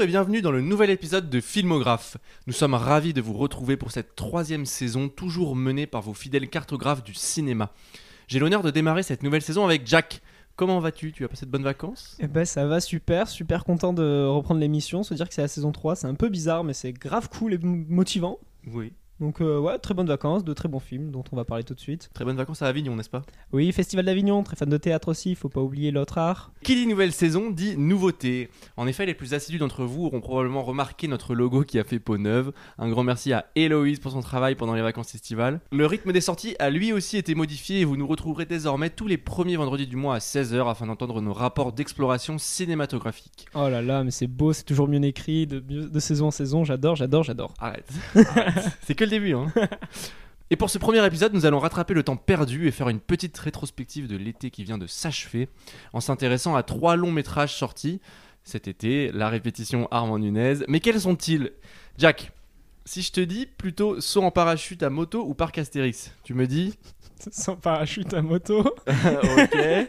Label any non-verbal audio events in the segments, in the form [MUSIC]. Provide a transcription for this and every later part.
Bonjour et bienvenue dans le nouvel épisode de Filmographe. Nous sommes ravis de vous retrouver pour cette troisième saison, toujours menée par vos fidèles cartographes du cinéma. J'ai l'honneur de démarrer cette nouvelle saison avec Jack. Comment vas-tu? Tu as passé de bonnes vacances? Eh ben ça va super, super content de reprendre l'émission, se dire que c'est la saison 3, c'est un peu bizarre mais c'est grave cool et motivant. Oui. Donc euh, ouais, très bonnes vacances, de très bons films dont on va parler tout de suite. Très bonnes vacances à Avignon, n'est-ce pas? Oui, Festival d'Avignon, très fan de théâtre aussi, faut pas oublier l'autre art. Qui dit nouvelle saison dit nouveauté. En effet, les plus assidus d'entre vous auront probablement remarqué notre logo qui a fait peau neuve. Un grand merci à Héloïse pour son travail pendant les vacances estivales. Le rythme des sorties a lui aussi été modifié et vous nous retrouverez désormais tous les premiers vendredis du mois à 16h afin d'entendre nos rapports d'exploration cinématographique. Oh là là, mais c'est beau, c'est toujours mieux écrit, de, saison en saison, j'adore, j'adore, j'adore. Arrête. [LAUGHS] Arrête. C'est que le début, hein. [LAUGHS] Et pour ce premier épisode, nous allons rattraper le temps perdu et faire une petite rétrospective de l'été qui vient de s'achever en s'intéressant à trois longs métrages sortis cet été, la répétition Armand Nunez. Mais quels sont-ils? Jack, si je te dis plutôt saut en parachute à moto ou parc Astérix, tu me dis? [LAUGHS] Sans parachute à moto. [LAUGHS] Ok.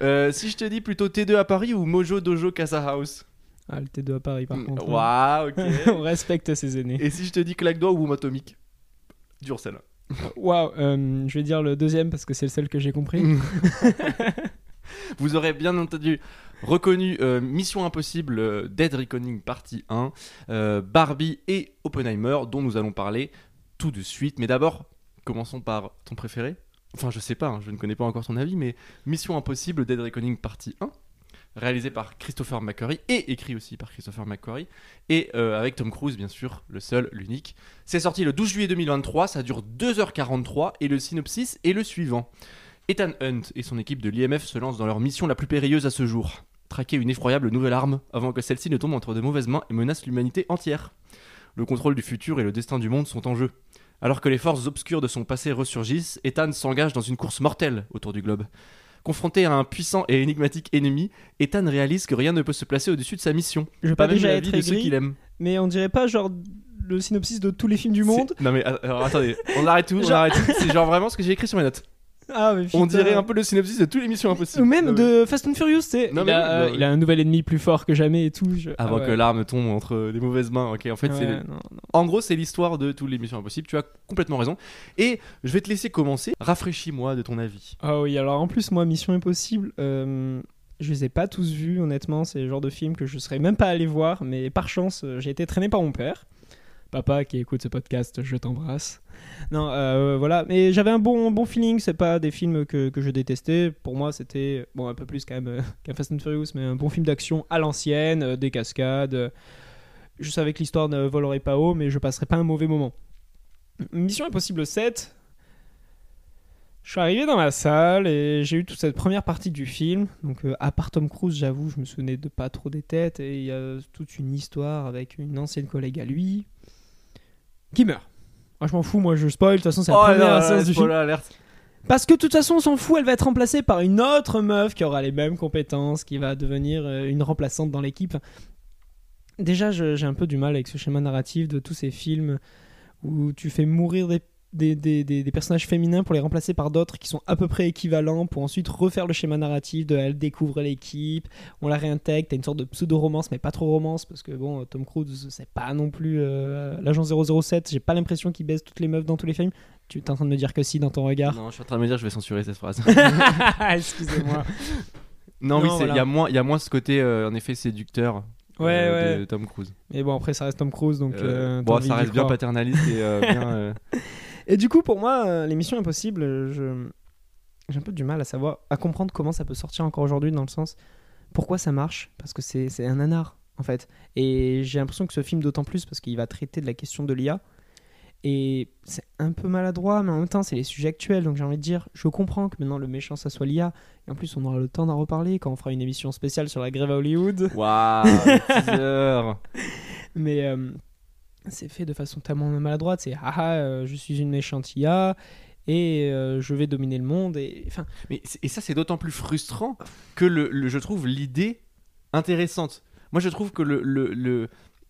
Euh, si je te dis plutôt T2 à Paris ou Mojo Dojo Casa House? Ah, le T2 à Paris par contre. Waouh, ok. [LAUGHS] on respecte ses aînés. Et si je te dis claque doigt ou boum atomique Dur celle-là. [LAUGHS] Waouh, euh, je vais dire le deuxième parce que c'est le seul que j'ai compris. [LAUGHS] Vous aurez bien entendu reconnu euh, Mission Impossible euh, Dead Reckoning Partie 1, euh, Barbie et Oppenheimer, dont nous allons parler tout de suite. Mais d'abord, commençons par ton préféré. Enfin, je sais pas, hein, je ne connais pas encore ton avis, mais Mission Impossible Dead Reckoning Partie 1, réalisé par Christopher McQuarrie et écrit aussi par Christopher McQuarrie, et euh, avec Tom Cruise, bien sûr, le seul, l'unique. C'est sorti le 12 juillet 2023, ça dure 2h43, et le synopsis est le suivant. Ethan Hunt et son équipe de l'IMF se lancent dans leur mission la plus périlleuse à ce jour. Traquer une effroyable nouvelle arme avant que celle-ci ne tombe entre de mauvaises mains et menace l'humanité entière. Le contrôle du futur et le destin du monde sont en jeu. Alors que les forces obscures de son passé ressurgissent, Ethan s'engage dans une course mortelle autour du globe. Confronté à un puissant et énigmatique ennemi, Ethan réalise que rien ne peut se placer au-dessus de sa mission. Je vais Pas pas même déjà être de ceux aigri, qu'il aime. mais on dirait pas genre le synopsis de tous les films du monde. Non mais alors attendez, on arrête tout, on arrête tout. C'est genre vraiment ce que j'ai écrit sur mes notes. Ah, mais On dirait un peu le synopsis de toutes les missions impossibles. Ou même Non, mais- de Fast and Furious, tu sais. Non, il, euh, il a un nouvel ennemi plus fort que jamais et tout. je- Avant ah ouais. que l'arme tombe entre les mauvaises mains. Ok, en fait, c'est Ouais, non, non. En gros, c'est l'histoire de toutes les missions impossibles. Tu as complètement raison. Et je vais te laisser commencer. Rafraîchis-moi de ton avis. Ah oui, alors en plus, moi, Mission Impossible, euh, je les ai pas tous vus, honnêtement. C'est le genre de film que je serais même pas allé voir, mais par chance, euh, j'ai été traîné par mon père. Papa qui écoute ce podcast, je t'embrasse. Non, euh, voilà, mais j'avais un bon, bon feeling. C'est pas des films que, que je détestais. Pour moi, c'était bon un peu plus quand même euh, qu'un Fast and Furious, mais un bon film d'action à l'ancienne, euh, des cascades. je savais que l'histoire ne volerait pas haut, mais je passerais pas un mauvais moment. Mission Impossible 7, je suis arrivé dans la salle et j'ai eu toute cette première partie du film. Donc, à part Tom Cruise, j'avoue, je me souvenais de pas trop des têtes. Et il y a toute une histoire avec une ancienne collègue à lui qui meurt. Moi, je m'en fous, moi je spoil. De toute façon, c'est la première séance du film. alerte. Parce que de toute façon, on s'en fout, elle va être remplacée par une autre meuf qui aura les mêmes compétences, qui va devenir euh, une remplaçante dans l'équipe. Déjà, j'ai un peu du mal avec ce schéma narratif de tous ces films où tu fais mourir des, des, des- des- des personnages féminins pour les remplacer par d'autres qui sont à peu près équivalents, pour ensuite refaire le schéma narratif de elle découvre l'équipe, on la réintègre, t'as une sorte de pseudo-romance, mais pas trop romance, parce que bon, Tom Cruise, c'est pas non plus euh, l'agent 007, j'ai pas l'impression qu'il baise toutes les meufs dans tous les films. Tu es en train de me dire que si dans ton regard. Non, je suis en train de me dire, je vais censurer cette phrase. [LAUGHS] [LAUGHS] Excusez-moi. non, oui, Non, il voilà. y a moins, il y a moins ce côté, euh, en effet, séducteur. Ouais, euh, ouais. De Tom Cruise. Mais bon, après, ça reste Tom Cruise, donc. Euh, euh, bon, ça reste bien paternaliste et euh, bien. [LAUGHS] Et du coup, pour moi, euh, impossibles, euh, je... j'ai un peu du mal à savoir, à comprendre comment ça peut sortir encore aujourd'hui, dans le sens pourquoi ça marche, parce que c'est c'est un nanar, en fait. Et j'ai l'impression que ce film, d'autant plus, parce qu'il va traiter de la question de l'IA. Et c'est un peu maladroit, mais en même temps, c'est les sujets actuels. Donc j'ai envie de dire, je comprends que maintenant le méchant, ça soit l'IA. Et en plus, on aura le temps d'en reparler quand on fera une émission spéciale sur la grève à Hollywood. Waouh. [LAUGHS] Mais euh, c'est fait de façon tellement maladroite. C'est haha, euh, je suis une méchante et euh, je vais dominer le monde. Et enfin, Mais et ça, c'est d'autant plus frustrant que le, le- je trouve l'idée intéressante. Moi, je trouve que le, le, le-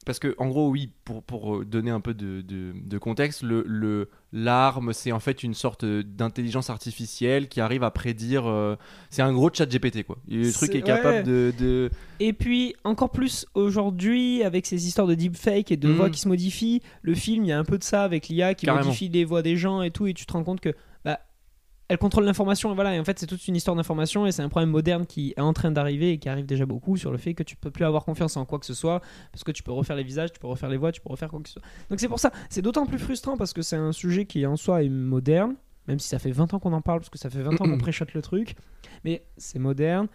parce que en gros oui pour, pour euh, donner un peu de, de, de contexte le le- l'arme c'est en fait une sorte d'intelligence artificielle qui arrive à prédire euh, c'est un gros chat GPT quoi Et le truc est capable ouais. de, de Et puis, encore plus aujourd'hui, avec ces histoires de deepfake et de voix qui se modifient, le film, il y a un peu de ça avec l'IA qui Carrément. modifie les voix des gens et tout, et tu te rends compte que elle contrôle l'information, et voilà, et en fait, c'est toute une histoire d'information, et c'est un problème moderne qui est en train d'arriver et qui arrive déjà beaucoup sur le fait que tu peux plus avoir confiance en quoi que ce soit, parce que tu peux refaire les visages, tu peux refaire les voix, tu peux refaire quoi que ce soit. Donc c'est pour ça, c'est d'autant plus frustrant parce que c'est un sujet qui en soi est moderne, même si ça fait 20 ans qu'on en parle, parce que ça fait 20 ans qu'on préchote le truc, mais c'est moderne.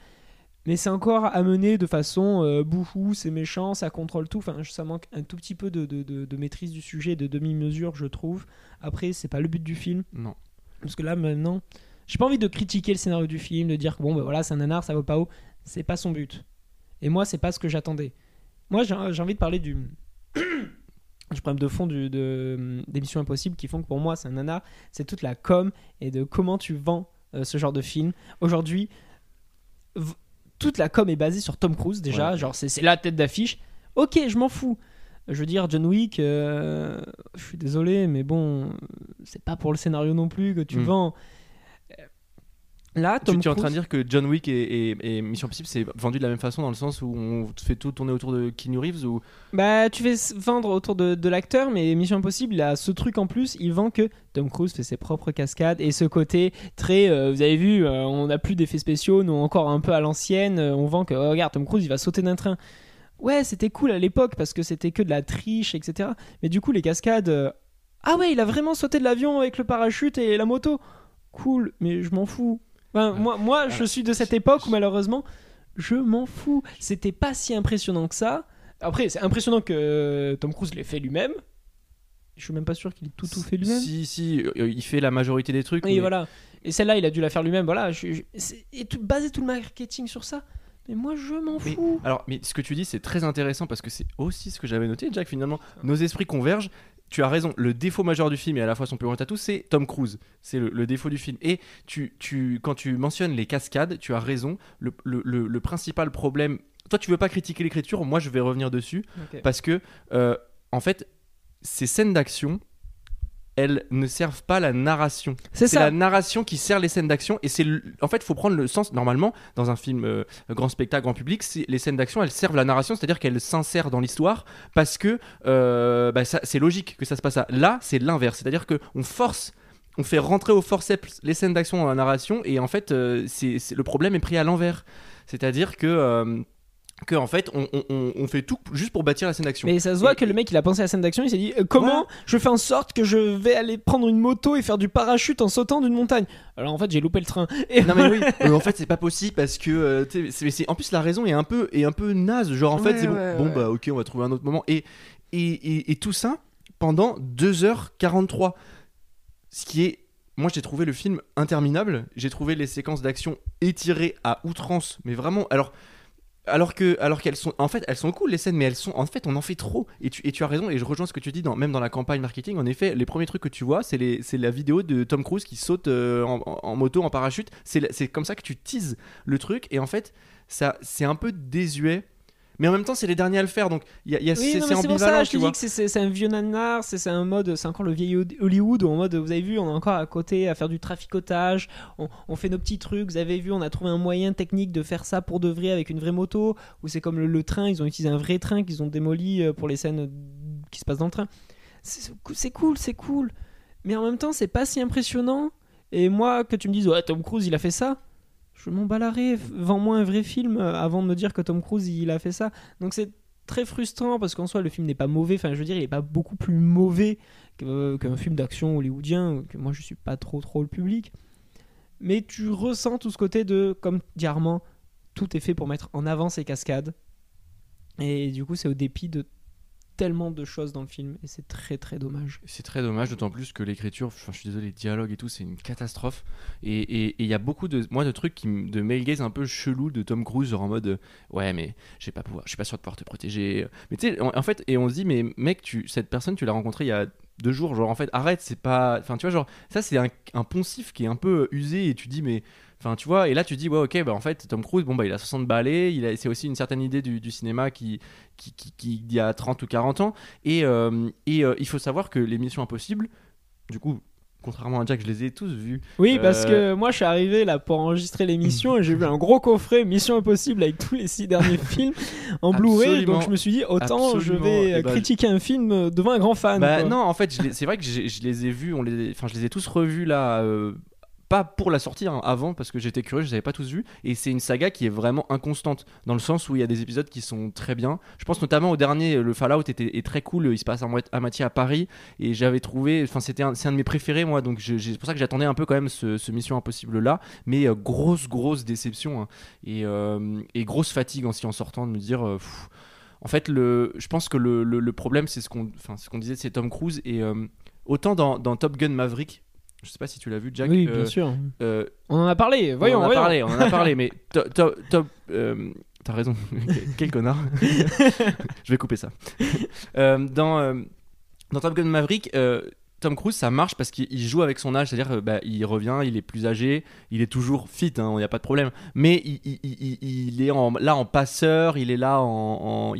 Mais c'est encore amené de façon euh, bouhou, c'est méchant, ça contrôle tout. Enfin, ça manque un tout petit peu de, de- de- de maîtrise du sujet, de demi-mesure, je trouve. Après, c'est pas le but du film. non Parce que là, maintenant, j'ai pas envie de critiquer le scénario du film, de dire que bon, ben voilà, c'est un nanar, ça vaut pas haut. C'est pas son but. Et moi, c'est pas ce que j'attendais. Moi, j'ai envie de parler du. [CLEARS THROAT] du problème de fond du, de, des Missions Impossibles qui font que pour moi, c'est un nanar. C'est toute la com et de comment tu vends euh, ce genre de film. Aujourd'hui, toute la com est basée sur Tom Cruise déjà. Ouais. Genre, c'est c'est la tête d'affiche. Ok, je m'en fous. Je veux dire, John Wick, euh, je suis désolé, mais bon, c'est pas pour le scénario non plus que tu Mm. vends. Là, tu, Tom tu es en train de dire que John Wick et, et- et Mission Impossible c'est vendu de la même façon dans le sens où on fait tout tourner autour de Keanu Reeves ou? Bah, tu fais vendre autour de, de l'acteur, mais Mission Impossible, il a ce truc en plus, il vend que Tom Cruise fait ses propres cascades et ce côté très, euh, vous avez vu, euh, on n'a plus d'effets spéciaux, nous encore un peu à l'ancienne, on vend que, oh, regarde, Tom Cruise, il va sauter d'un train. Ouais, c'était cool à l'époque parce que c'était que de la triche, etc. Mais du coup, les cascades, euh, ah ouais, il a vraiment sauté de l'avion avec le parachute et la moto. Cool, mais je m'en fous. Enfin, Ouais. moi, moi, je suis de cette époque où malheureusement, je m'en fous. C'était pas si impressionnant que ça. Après, c'est impressionnant que euh, Tom Cruise l'ait fait lui-même. Je suis même pas sûr qu'il ait tout tout fait lui-même. si si euh, il fait la majorité des trucs Et mais- voilà. Et celle-là, il a dû la faire lui-même. Voilà. Je, je- c'est- et tout, baser tout le marketing sur ça. Mais moi, je m'en Mais- fous. Alors, mais ce que tu dis, c'est très intéressant parce que c'est aussi ce que j'avais noté, Jack. Finalement, nos esprits convergent. Tu as raison. Le défaut majeur du film et à la fois son plus grand atout, c'est Tom Cruise. C'est le, le défaut du film. Et tu, tu, quand tu mentionnes les cascades, tu as raison. Le, le- le- principal problème. Toi, tu veux pas critiquer l'écriture. Moi, je vais revenir dessus parce que, euh, en fait, ces scènes d'action, elles ne servent pas la narration. C'est ça. la narration qui sert les scènes d'action et c'est le- en fait il faut prendre le sens normalement dans un film euh, grand spectacle grand public les scènes d'action elles servent la narration c'est-à-dire qu'elles s'insèrent dans l'histoire parce que euh, bah, c'est logique que ça se passe là là c'est l'inverse c'est-à-dire que on force on fait rentrer au forceps les scènes d'action dans la narration et en fait euh, c'est le problème est pris à l'envers c'est-à-dire que que en fait on, on- fait tout juste pour bâtir la scène d'action. Mais ça se voit Et- que le mec il a pensé à la scène d'action, il s'est dit euh, comment je fais en sorte que je vais aller prendre une moto et faire du parachute en sautant d'une montagne? Alors en fait j'ai loupé le train. Et non mais [LAUGHS] oui, euh, en fait c'est pas possible parce que euh, en plus la raison est un peu est un peu naze. Genre en fait Ouais, c'est bon, ouais, bon ouais. bah ok on va trouver un autre moment. Et et, et, et tout ça pendant 2h43 ce qui est moi j'ai trouvé le film interminable. J'ai trouvé les séquences d'action étirées à outrance mais vraiment alors alors que alors qu'elles sont en fait elles sont cool les scènes mais elles sont en fait on en fait trop. Et tu, et tu as raison et je rejoins ce que tu dis dans, même dans la campagne marketing en effet les premiers trucs que tu vois c'est la vidéo de Tom Cruise qui saute euh, en, moto en parachute. C'est comme ça que tu teases le truc et en fait ça c'est un peu désuet mais en même temps c'est les derniers à le faire donc il y a, y a- Oui, c'est pour ça, je te tu vois que c'est- un vieux nanar, c'est un mode, c'est encore le vieil Hol- Hollywood en mode, vous avez vu, on est encore à côté à faire du traficotage, on, on fait nos petits trucs, vous avez vu, on a trouvé un moyen technique de faire ça pour de vrai avec une vraie moto, ou c'est comme le, le train, ils ont utilisé un vrai train qu'ils ont démoli euh, pour les scènes qui se passent dans le train. C'est c'est cool, c'est cool, mais en même temps, c'est pas si impressionnant. Et moi, que tu me dises, ouais, Tom Cruise, il a fait ça. Je m'en bats la ré, vends-moi un vrai film euh, avant de me dire que Tom Cruise il a fait ça. Donc c'est très frustrant parce qu'en soi le film n'est pas mauvais, enfin je veux dire il est pas beaucoup plus mauvais euh, qu'un film d'action hollywoodien, que moi je suis pas trop trop le public. Mais tu ressens tout ce côté de, comme dit tout est fait pour mettre en avant ces cascades. Et du coup c'est au dépit de tellement de choses dans le film et c'est très très dommage. C'est très dommage, d'autant plus que l'écriture, je suis désolé, les dialogues et tout, c'est une catastrophe. Et il y a beaucoup de, moi, de trucs de male gaze un peu chelou de Tom Cruise, en mode, euh, ouais, mais je pas pouvoir, je suis pas sûr de pouvoir te protéger. Mais tu sais, en, fait, et on se dit, mais mec, tu, cette personne, tu l'as rencontrée il y a deux jours, genre en fait, arrête, c'est pas, enfin, tu vois, genre, ça, c'est un, un poncif qui est un peu usé et tu dis, mais. Enfin, tu vois, et là tu dis, ouais, ok, bah en fait, Tom Cruise, bon, bah il a 60 balais, il a, c'est aussi une certaine idée du, du cinéma qui, qui, qui, qui- il y a 30 ou 40 ans. Et, euh, et euh, il faut savoir que les Missions Impossibles, du coup, contrairement à Jack, je les ai tous vus. Oui, parce Euh, que moi je suis arrivé là pour enregistrer l'émission et j'ai vu un gros coffret Mission Impossible avec tous les six derniers [LAUGHS] films en Blu-ray. Donc je me suis dit, autant je vais bah, critiquer un film devant un grand fan. Bah non, en fait, c'est vrai que je les ai vus, on les, enfin, je les ai tous revus là. euh, pas pour la sortie, hein, avant, parce que j'étais curieux, je les avais pas tous vus. Et c'est une saga qui est vraiment inconstante, dans le sens où il y a des épisodes qui sont très bien. Je pense notamment au dernier, le Fallout était est très cool, il se passe à, moit- à moitié à Paris, et j'avais trouvé, enfin c'était un, c'est un de mes préférés moi, donc c'est pour ça que j'attendais un peu quand même ce, Mission Impossible là, mais euh, grosse, grosse déception, hein. et, euh, et grosse fatigue en sortant de me dire... euh, en fait, le, je pense que le, problème, c'est ce qu'on ce disait, c'est Tom Cruise. Et euh, autant dans Top Gun Maverick, je sais pas si tu l'as vu, Jack. oui, bien sûr. euh, On en a parlé, voyons, on en a voyons. parlé, on en a parlé, mais [LAUGHS] to- to- Top. euh, T'as raison, [LAUGHS] quel connard. [LAUGHS] je vais couper ça. Euh, dans, dans Top Gun Maverick, Tom Cruise, ça marche parce qu'il il joue avec son âge, c'est-à-dire euh, bah, il revient, il est plus âgé, il est toujours fit, il n'y a pas de problème. Mais il, est là en passeur, il est là en,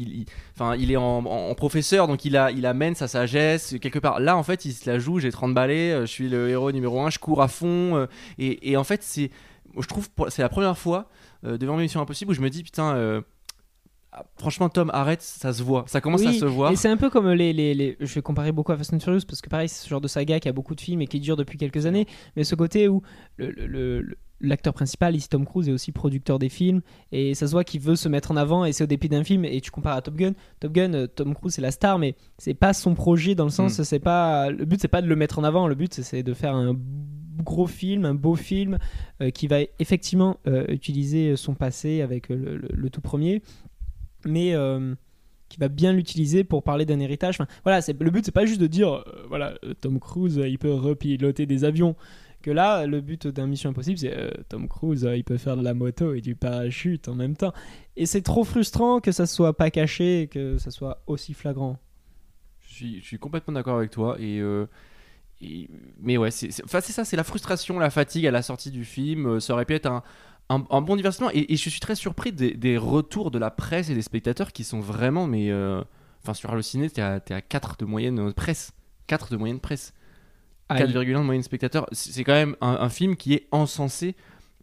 enfin, il est en, professeur, donc il, amène sa sagesse quelque part. Là, en fait, il se la joue, j'ai 30 balais, euh, je suis le héros numéro 1, je cours à fond. euh, et, en fait, c'est, je trouve, c'est la première fois devant Mission Impossible où je me dis, putain, franchement, Tom, arrête, ça se voit, ça commence à se voir. Et c'est un peu comme les, les, les- Je vais comparer beaucoup à Fast and Furious parce que pareil, c'est ce genre de saga qui a beaucoup de films et qui dure depuis quelques années. Mais ce côté où l'acteur principal, ici Tom Cruise, est aussi producteur des films et ça se voit qu'il veut se mettre en avant et c'est au dépit d'un film. Et tu compares à Top Gun. Top Gun, euh, Tom Cruise c'est la star, mais c'est pas son projet dans le sens, Mm. c'est pas. Le but c'est pas de le mettre en avant. Le but c'est- de faire un gros film, un beau film euh, qui va effectivement euh, utiliser son passé avec le- le- le tout premier mais euh, qui va bien l'utiliser pour parler d'un héritage. Enfin, voilà, le but, c'est pas juste de dire, euh, voilà, euh, Tom Cruise, il peut repiloter des avions. Que là, le but d'un Mission Impossible, c'est Tom Cruise, il peut faire de la moto et du parachute en même temps. Et c'est trop frustrant que ça soit pas caché que ça soit aussi flagrant. Je suis, complètement d'accord avec toi. Et, mais ouais, c'est c'est- ça, c'est la frustration, la fatigue à la sortie du film. Ça aurait pu être un, un- un bon divertissement. Et, et je suis très surpris des, des retours de la presse et des spectateurs qui sont vraiment. Mais euh, enfin, sur Allociné, t'es à, t'es à 4 de moyenne euh, presse. 4 de moyenne presse. Aïe. 4,1 de moyenne spectateur. C'est c'est quand même un, un film qui est encensé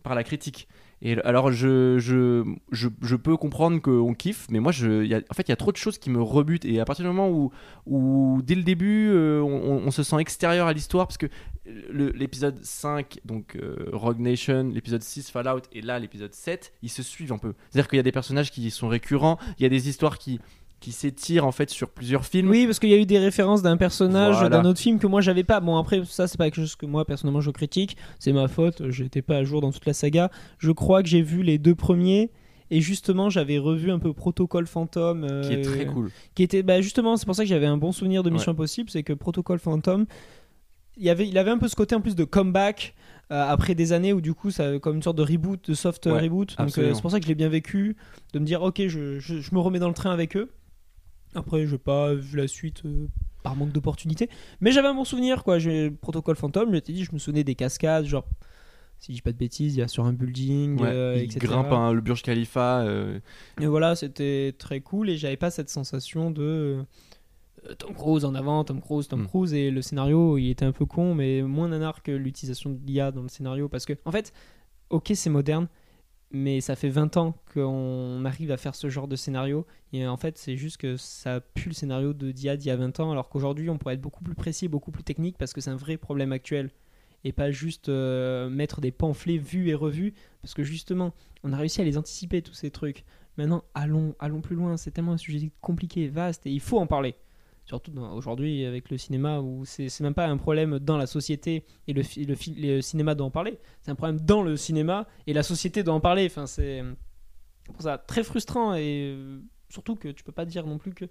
par la critique. Et alors, je, je, je, je peux comprendre qu'on kiffe, mais moi, je, en fait, il y a trop de choses qui me rebutent. Et à partir du moment où, où dès le début, euh, on, se sent extérieur à l'histoire, parce que l'épisode 5, donc euh, Rogue Nation, l'épisode 6, Fallout, et là, l'épisode 7, ils se suivent un peu. C'est-à-dire qu'il y a des personnages qui sont récurrents, il y a des histoires qui, qui s'étirent, en fait, sur plusieurs films. Oui, parce qu'il y a eu des références d'un personnage Voilà. d'un autre film que moi j'avais pas. Bon, après, ça, c'est pas quelque chose que moi personnellement je critique. C'est ma faute. J'étais pas à jour dans toute la saga. Je crois que j'ai vu les deux premiers. Et justement, j'avais revu un peu Protocole Phantom. euh, Qui est très cool. qui était bah, justement c'est pour ça que j'avais un bon souvenir de Mission Ouais. Impossible c'est que Protocol Phantom il avait il avait un peu ce côté en plus de comeback euh, après des années où du coup ça comme une sorte de reboot de soft Ouais, reboot donc euh, c'est pour ça que je l'ai bien vécu de me dire ok je, je, je me remets dans le train avec eux après je n'ai pas vu la suite euh, par manque d'opportunité mais j'avais un bon souvenir quoi j'ai Protocol Phantom je dit je me souvenais des cascades genre si je dis pas de bêtises il y a sur un building Ouais, euh, il etc. grimpe un- le Burj Khalifa. euh, Et voilà, c'était très cool et j'avais pas cette sensation de euh, Tom Cruise en avant, Tom Cruise, Tom Mm. Cruise et le scénario il était un peu con mais moins nanar que l'utilisation de l'IA dans le scénario parce que en fait, ok c'est moderne mais ça fait 20 ans qu'on arrive à faire ce genre de scénario et en fait c'est juste que ça pue le scénario de d'IA d'il y a 20 ans alors qu'aujourd'hui on pourrait être beaucoup plus précis, beaucoup plus technique parce que c'est un vrai problème actuel et pas juste euh, mettre des pamphlets vus et revus parce que justement on a réussi à les anticiper tous ces trucs Maintenant, allons, allons plus loin. C'est tellement un sujet compliqué, vaste, et il faut en parler. Surtout aujourd'hui avec le cinéma où c'est même pas un problème dans la société et le, le, cinéma doit en parler. C'est un problème dans le cinéma et la société doit en parler. Enfin, c'est pour ça très frustrant et euh, surtout que tu peux pas dire non plus que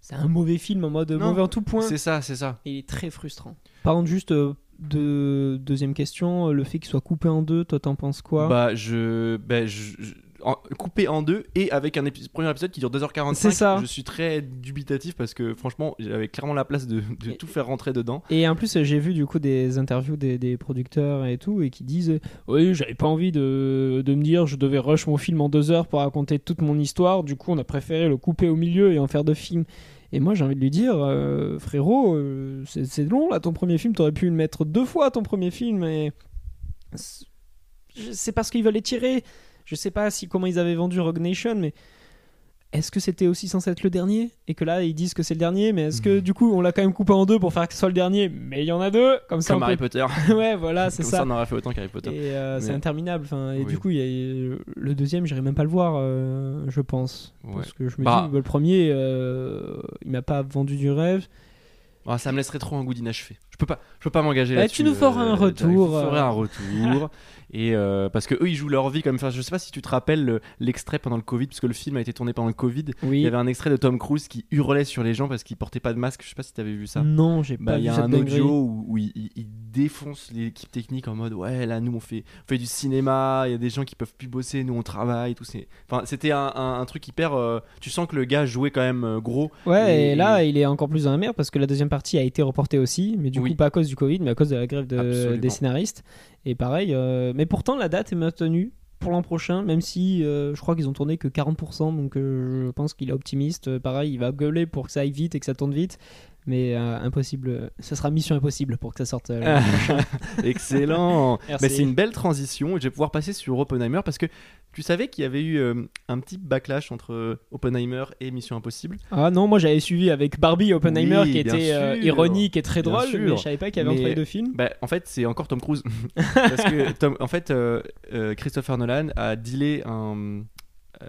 c'est un mauvais film en mode Non, mauvais en tout point. C'est ça, c'est ça. Et il est très frustrant. Par contre, juste euh, de, deuxième question, le fait qu'il soit coupé en deux, toi t'en penses quoi? Bah, je, bah, je, je- en- coupé en deux et avec un épi- premier épisode qui dure 2h45. C'est ça. Je suis très dubitatif parce que franchement, j'avais clairement la place de, de Et- tout faire rentrer dedans. Et en plus, j'ai vu du coup des interviews des, des producteurs et tout, et qui disent Oui, j'avais pas envie de, de me dire je devais rush mon film en deux heures pour raconter toute mon histoire, du coup, on a préféré le couper au milieu et en faire deux films. Et moi, j'ai envie de lui dire euh, Frérot, euh, c'est long là, ton premier film, t'aurais pu le mettre deux fois ton premier film, et. c'est- C'est parce qu'ils veulent étirer. Je sais pas si comment ils avaient vendu Rogue Nation, mais. Est-ce que c'était aussi censé être le dernier? Et que là, ils disent que c'est le dernier, mais est-ce que du coup, on l'a quand même coupé en deux pour faire que ce soit le dernier? Mais il y en a deux Comme ça, Comme Harry peut- Potter. [LAUGHS] ouais, voilà, c'est Comme ça. ça, on aurait fait autant qu'Harry Potter. Et euh, c'est interminable. Enfin, et Oui. du coup, il y a- le deuxième, j'irai même pas le voir, euh, je pense. Ouais. Parce que je me Bah. dis, le premier, euh, il m'a pas vendu du rêve. Ah, ça me laisserait trop un goût d'inachevé. Je peux pas, je peux pas m'engager Bah, là-dessus. tu nous feras un euh, retour, Je ferai euh. un retour. [LAUGHS] et euh, parce que eux, ils jouent leur vie même. Enfin, je sais pas si tu te rappelles le- l'extrait pendant le Covid, parce que le film a été tourné pendant le Covid. Il Oui. y avait un extrait de Tom Cruise qui hurlait sur les gens parce qu'il portait pas de masque. Je sais pas si t'avais vu ça. Non, j'ai Bah, pas il y vu a un audio où, où il, il- il défonce l'équipe technique en mode ouais là nous on fait, on fait du cinéma il y a des gens qui peuvent plus bosser nous on travaille tout enfin c'était un, un- un truc hyper euh, tu sens que le gars jouait quand même euh, gros Ouais, et, Et- là, il est encore plus dans la merde parce que la deuxième partie a été reportée aussi, mais du Oui. coup, pas à cause du Covid, mais à cause de la grève de- des scénaristes. Et pareil, euh, mais pourtant, la date est maintenue pour l'an prochain, même si euh, je crois qu'ils ont tourné que 40%, donc euh, je pense qu'il est optimiste. Pareil, il va gueuler pour que ça aille vite et que ça tourne vite, mais euh, impossible, ça sera mission impossible pour que ça sorte. euh, [LAUGHS] excellent mais [LAUGHS] c'est une belle transition et je vais pouvoir passer sur Oppenheimer parce que tu savais qu'il y avait eu euh, un petit backlash entre euh, Oppenheimer et Mission Impossible Ah non, moi j'avais suivi avec Barbie Oppenheimer Oui, qui était euh, ironique et très drôle, mais je savais pas qu'il y avait Mais- entre les deux films. Bah, en fait, c'est encore Tom Cruise. [LAUGHS] Parce que, Tom- en fait, Christopher Nolan a dealé un-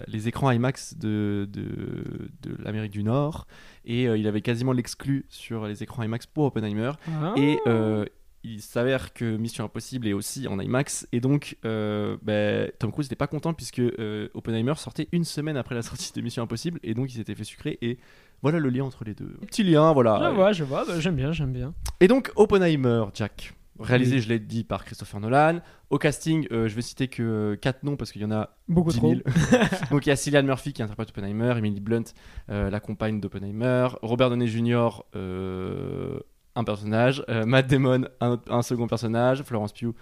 les écrans IMAX de, de, de l'Amérique du Nord et euh, il avait quasiment l'exclu sur les écrans IMAX pour Oppenheimer. Ah. Et euh, il s'avère que Mission Impossible est aussi en IMAX et donc euh, bah, Tom Cruise n'était pas content puisque euh, Oppenheimer sortait une semaine après la sortie de Mission Impossible et donc il s'était fait sucrer et voilà le lien entre les deux. Petit lien, voilà. Je vois, je vois, bah, j'aime bien, j'aime bien. Et donc Oppenheimer, Jack, réalisé, je l'ai dit, par Christopher Nolan. Au casting, euh, je vais citer que 4 noms parce qu'il y en a Beaucoup 10 trop. 000. [LAUGHS] [LAUGHS] donc il y a Cillian Murphy qui interprète Oppenheimer, Emily Blunt, euh, la compagne d'Oppenheimer, Robert Downey Jr., euh, un personnage, euh, Matt Damon, un, un second personnage, Florence Pugh.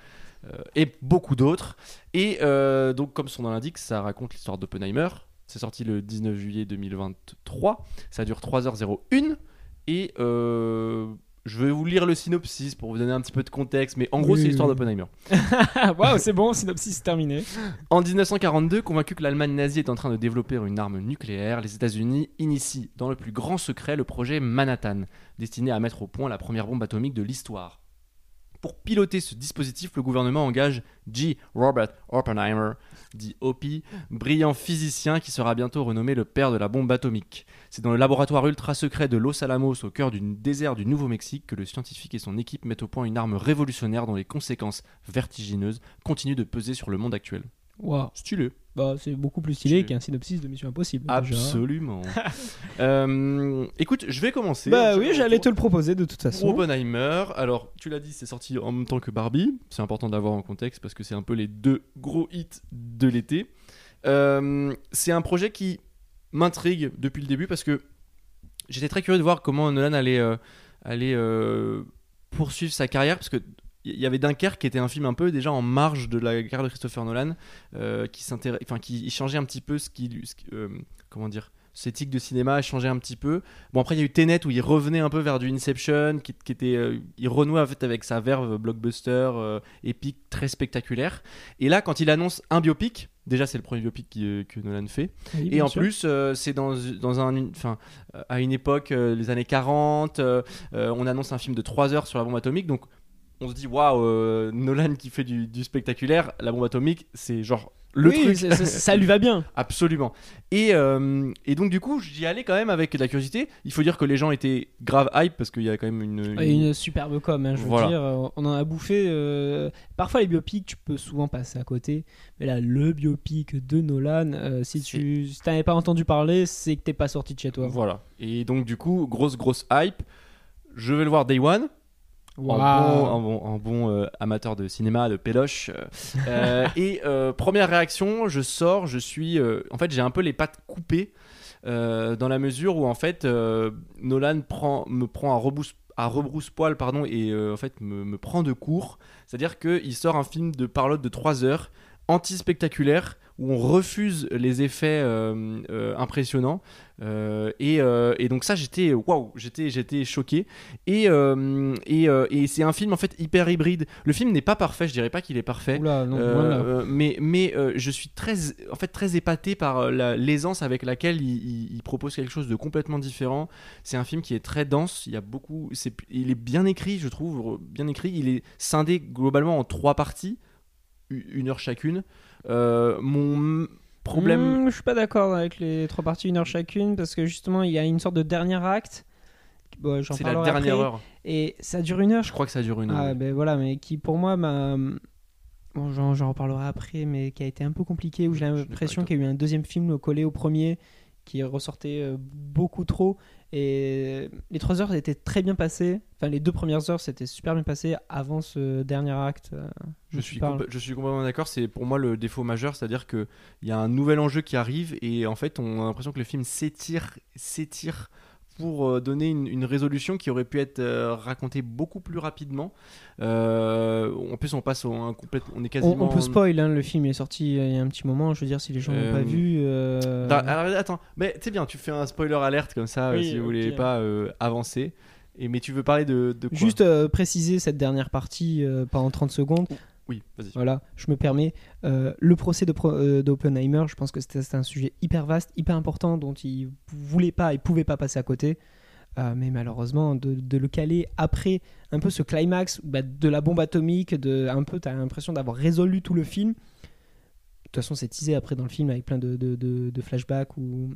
euh, et beaucoup d'autres. Et euh, donc, comme son nom l'indique, ça raconte l'histoire d'Oppenheimer. C'est sorti le 19 juillet 2023. Ça dure 3h01. Et euh, je vais vous lire le synopsis pour vous donner un petit peu de contexte. Mais en gros, Oui, c'est l'histoire d'Oppenheimer. [LAUGHS] Waouh, c'est bon, synopsis terminé. En 1942, convaincu que l'Allemagne nazie est en train de développer une arme nucléaire, les États-Unis initient dans le plus grand secret le projet Manhattan, destiné à mettre au point la première bombe atomique de l'histoire. Pour piloter ce dispositif, le gouvernement engage G. Robert Oppenheimer, dit Opie, brillant physicien qui sera bientôt renommé le père de la bombe atomique. C'est dans le laboratoire ultra secret de Los Alamos, au cœur du désert du Nouveau-Mexique, que le scientifique et son équipe mettent au point une arme révolutionnaire dont les conséquences vertigineuses continuent de peser sur le monde actuel. Waouh. Stylé. Bah, c'est beaucoup plus stylé qu'un synopsis de Mission Impossible. Absolument. [LAUGHS] Euh, écoute, je vais commencer. Bah Je oui, j'allais te le proposer de toute façon. Oppenheimer. Alors, tu l'as dit, c'est sorti en même temps que Barbie. C'est important d'avoir en contexte parce que c'est un peu les deux gros hits de l'été. Euh, c'est un projet qui m'intrigue depuis le début parce que j'étais très curieux de voir comment Nolan allait, euh, allait euh, poursuivre sa carrière parce que il y avait Dunkerque qui était un film un peu déjà en marge de la carrière de Christopher Nolan euh, qui s'intéresse enfin qui changeait un petit peu ce qui ce qui- euh, comment dire éthique de cinéma a changé un petit peu. Bon après il y a eu Tenet où il revenait un peu vers du Inception qui, qui était euh, il renouait en fait avec sa verve blockbuster euh, épique très spectaculaire. Et là quand il annonce un biopic déjà c'est le premier biopic qui, que Nolan fait. Oui, et en sûr. plus, euh, c'est dans, dans un, enfin, à une époque, les années 40, euh, euh, on annonce un film de 3 heures sur la bombe atomique, donc on se dit, waouh, euh, Nolan qui fait du, du spectaculaire, la bombe atomique, c'est genre le Oui, truc. ça lui va bien. [LAUGHS] Absolument. Et, euh, et donc, du coup, j'y allais quand même avec de la curiosité. Il faut dire que les gens étaient grave hype parce qu'il y a quand même une. Une superbe com, hein, je veux Voilà. dire. euh, On en a bouffé. euh, Parfois, les biopics, tu peux souvent passer à côté. Mais là, le biopic de Nolan, euh, si tu si t'avais pas entendu parler, c'est que t'es pas sorti de chez toi. Voilà. Et donc, du coup, grosse, grosse hype. Je vais le voir Day One. En Waouh. bon, euh, amateur de cinéma, de péloche. euh, euh, [LAUGHS] et euh, première réaction, je sors, je suis. en fait, j'ai un peu les pattes coupées dans la mesure où en fait Nolan prend, me prend à rebrousse à rebrousse-poil pardon et en fait me, me prend de court c'est à dire qu'il sort un film de parlotte de 3 heures anti-spectaculaire où on refuse les effets euh, euh, impressionnants. Euh, et, et donc ça j'étais waouh j'étais j'étais choqué. Et et, et c'est un film en fait hyper hybride. Le film n'est pas parfait je dirais pas qu'il est parfait. Oula, non, mais mais je suis très en fait très épaté par la- l'aisance avec laquelle il, il- il propose quelque chose de complètement différent. C'est un film qui est très dense. Il y a beaucoup c'est il est bien écrit je trouve bien écrit. Il est scindé globalement en trois parties une heure chacune Euh, mon problème Hmm, je suis pas d'accord avec les trois parties, une heure chacune, parce que justement, il y a une sorte de dernier acte. Bon, j'en c'est la dernière après, heure Et ça dure une heure, je crois que ça dure une heure Ah, ben voilà, mais qui pour moi m'a. Bon, j'en, j'en reparlerai après, mais qui a été un peu compliqué, où j'ai l'impression qu'il y a eu un deuxième film collé au premier qui ressortait euh, beaucoup trop. Et les trois heures étaient très bien passées. Enfin, les deux premières heures, c'était super bien passé avant ce dernier acte. euh, Je suis, je suis complètement d'accord. C'est pour moi le défaut majeur, c'est-à-dire que il y a un nouvel enjeu qui arrive et en fait on a l'impression que le film s'étire, s'étire pour euh, donner une, une résolution qui aurait pu être euh, racontée beaucoup plus rapidement. Euh, en plus on passe au un complète, on est quasiment. on peut spoil, hein, le film est sorti il y a un petit moment. Je veux dire, si les gens Euh, pas vu. alors, attends, mais c'est bien, tu fais un spoiler alerte comme ça Oui, si vous ok. voulez pas avancer. Et mais tu veux parler de, de quoi? Juste préciser cette dernière partie euh, pendant 30 secondes. Oui, vas-y. Voilà, je me permets. Euh, le procès euh, d'Oppenheimer, je pense que c'était un sujet hyper vaste, hyper important, dont il voulait pas et pouvait pas passer à côté. Euh, mais malheureusement, de, le caler après un peu ce climax bah, de la bombe atomique, de, un peu, tu as l'impression d'avoir résolu tout le film. De toute façon, c'est teasé après dans le film avec plein de, de- de flashbacks ou,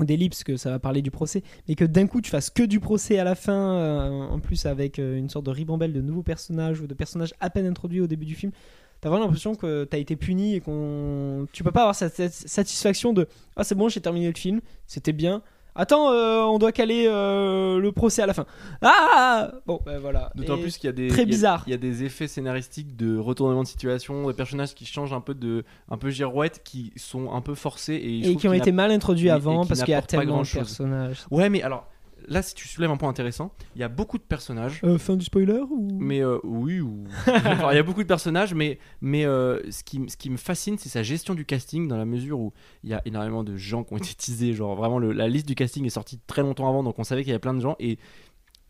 ou d'ellipses que ça va parler du procès. Mais que d'un coup, tu fasses que du procès à la fin, euh, en plus avec euh, une sorte de ribambelle de nouveaux personnages ou de personnages à peine introduits au début du film. T'as vraiment l'impression que t'as été puni et qu'on. Tu peux pas avoir cette satisfaction de Ah, c'est bon, j'ai terminé le film, c'était bien. Attends, euh, on doit caler euh, le procès à la fin. Ah Bon, ben voilà. D'autant Et- plus qu'il y a des très il y a- bizarre. Il y a des effets scénaristiques de retournement de situation, des personnages qui changent un peu de un peu girouette, qui sont un peu forcés et, je Et trouve qui ont qu'il été mal introduits et avant qui parce qu'il y a n'apportent pas tellement de grand-chose. personnages. Ouais, mais alors là, si tu soulèves un point intéressant, il y a beaucoup de personnages. Euh, fin du spoiler ou... Mais euh, oui, ou... [LAUGHS] Enfin, il y a beaucoup de personnages, mais, mais euh, ce, qui, ce qui me fascine, c'est sa gestion du casting, dans la mesure où il y a énormément de gens qui ont été teasés. Genre, vraiment, le- la liste du casting est sortie très longtemps avant, donc on savait qu'il y avait plein de gens. Et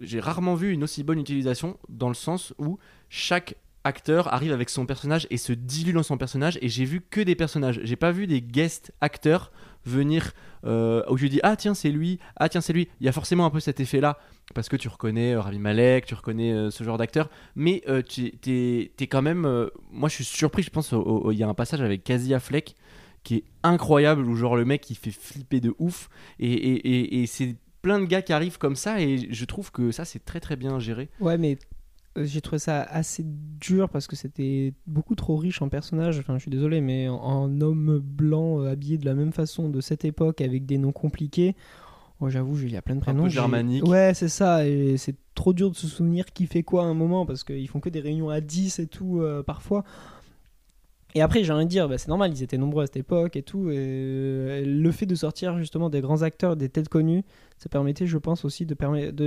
j'ai rarement vu une aussi bonne utilisation, dans le sens où chaque acteur arrive avec son personnage et se dilue dans son personnage. Et j'ai vu que des personnages. J'ai pas vu des guest acteurs venir euh, où je dis ah tiens c'est lui ah tiens c'est lui. Il y a forcément un peu cet effet là parce que tu reconnais euh, Rami Malek tu reconnais euh, ce genre d'acteur mais euh, tu t'es quand même moi je suis surpris je pense il y a un passage avec Casey Affleck qui est incroyable où genre le mec il fait flipper de ouf et, et, et, et c'est plein de gars qui arrivent comme ça et je trouve que ça c'est très très bien géré. Ouais, mais j'ai trouvé ça assez dur parce que c'était beaucoup trop riche en personnages. Enfin, je suis désolé, mais en, en homme blanc euh, habillé de la même façon de cette époque avec des noms compliqués. Oh, J'avoue, il y a plein de prénoms. peu j'ai- germanique. Ouais, c'est ça. Et c'est trop dur de se souvenir qui fait quoi à un moment parce qu'ils font que des réunions à 10 et tout euh, parfois. Et après, j'ai envie de dire, bah, c'est normal, ils étaient nombreux à cette époque et tout. Et euh, le fait de sortir justement des grands acteurs, des têtes connues, ça permettait, je pense, aussi de,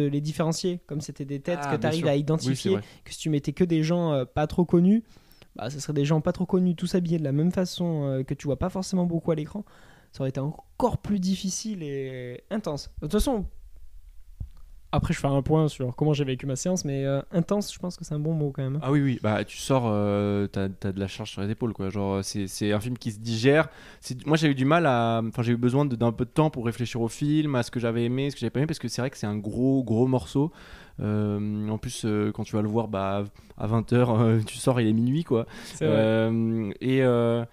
les différencier. Comme c'était des têtes Ah, que tu arrives sûr. à identifier, que si tu mettais que des gens euh, pas trop connus, bah, ce serait des gens pas trop connus, tous habillés de la même façon, euh, que tu vois pas forcément beaucoup à l'écran. Ça aurait été encore plus difficile et intense. De toute façon, après je fais un point sur comment j'ai vécu ma séance, mais euh, intense, je pense que c'est un bon mot quand même. Ah oui, oui, bah tu sors, euh, t'as as de la charge sur les épaules, quoi. Genre, c'est c'est un film qui se digère. Moi, j'ai eu du mal à. Enfin, j'ai eu besoin de- d'un peu de temps pour réfléchir au film, à ce que j'avais aimé, ce que j'avais pas aimé, parce que c'est vrai que c'est un gros, gros morceau. Euh, en plus, euh, quand tu vas le voir, bah, à 20h, [LAUGHS] tu sors, il est minuit, quoi. Euh, et, euh,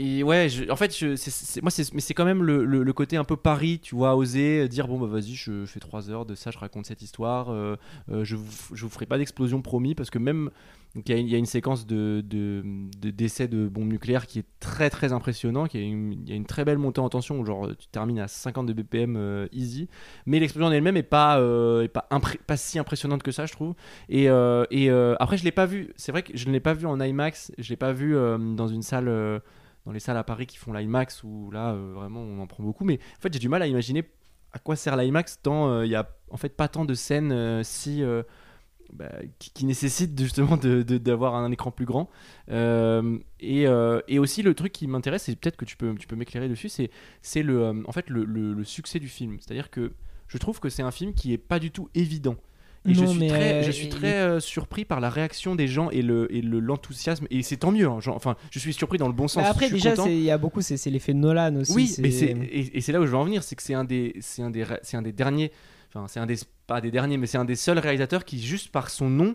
et ouais, en fait, je, c'est- moi, mais c'est quand même le, côté un peu Paris, tu vois, oser euh, dire bon, bah vas-y, je fais 3 heures de ça, je raconte cette histoire, euh, euh, je, vous, vous ferai pas d'explosion promis, parce que même, il y, a- une séquence de, de, de d'essai de bombes nucléaires qui est très très impressionnant, il y a une très belle montée en tension, où genre tu termines à 50 de BPM easy, mais l'explosion en elle-même est pas, est pas, pas si impressionnante que ça, je trouve. Et, après, je l'ai pas vu, c'est vrai que je ne l'ai pas vu en IMAX, je l'ai pas vu dans une salle. Dans les salles à Paris qui font l'IMAX où là euh, vraiment on en prend beaucoup. Mais en fait j'ai du mal à imaginer à quoi sert l'IMAX tant euh, il y a en fait pas tant de scènes euh, si bah, qui, qui nécessitent justement d'avoir un écran plus grand. Et, et aussi le truc qui m'intéresse et peut-être que tu peux tu peux m'éclairer dessus c'est le en fait le, succès du film. C'est à dire que je trouve que c'est un film qui est pas du tout évident et je Non, suis mais, très, euh, je suis très euh, surpris par la réaction des gens et le et le- l'enthousiasme et c'est tant mieux hein, genre, enfin je suis surpris dans le bon sens Mais après, déjà, il y a beaucoup, c'est l'effet Nolan aussi. Oui, mais c'est et, et c'est là où je veux en venir, c'est que c'est un des c'est un des c'est un des derniers, enfin c'est un des pas des derniers, mais c'est un des seuls réalisateurs qui juste par son nom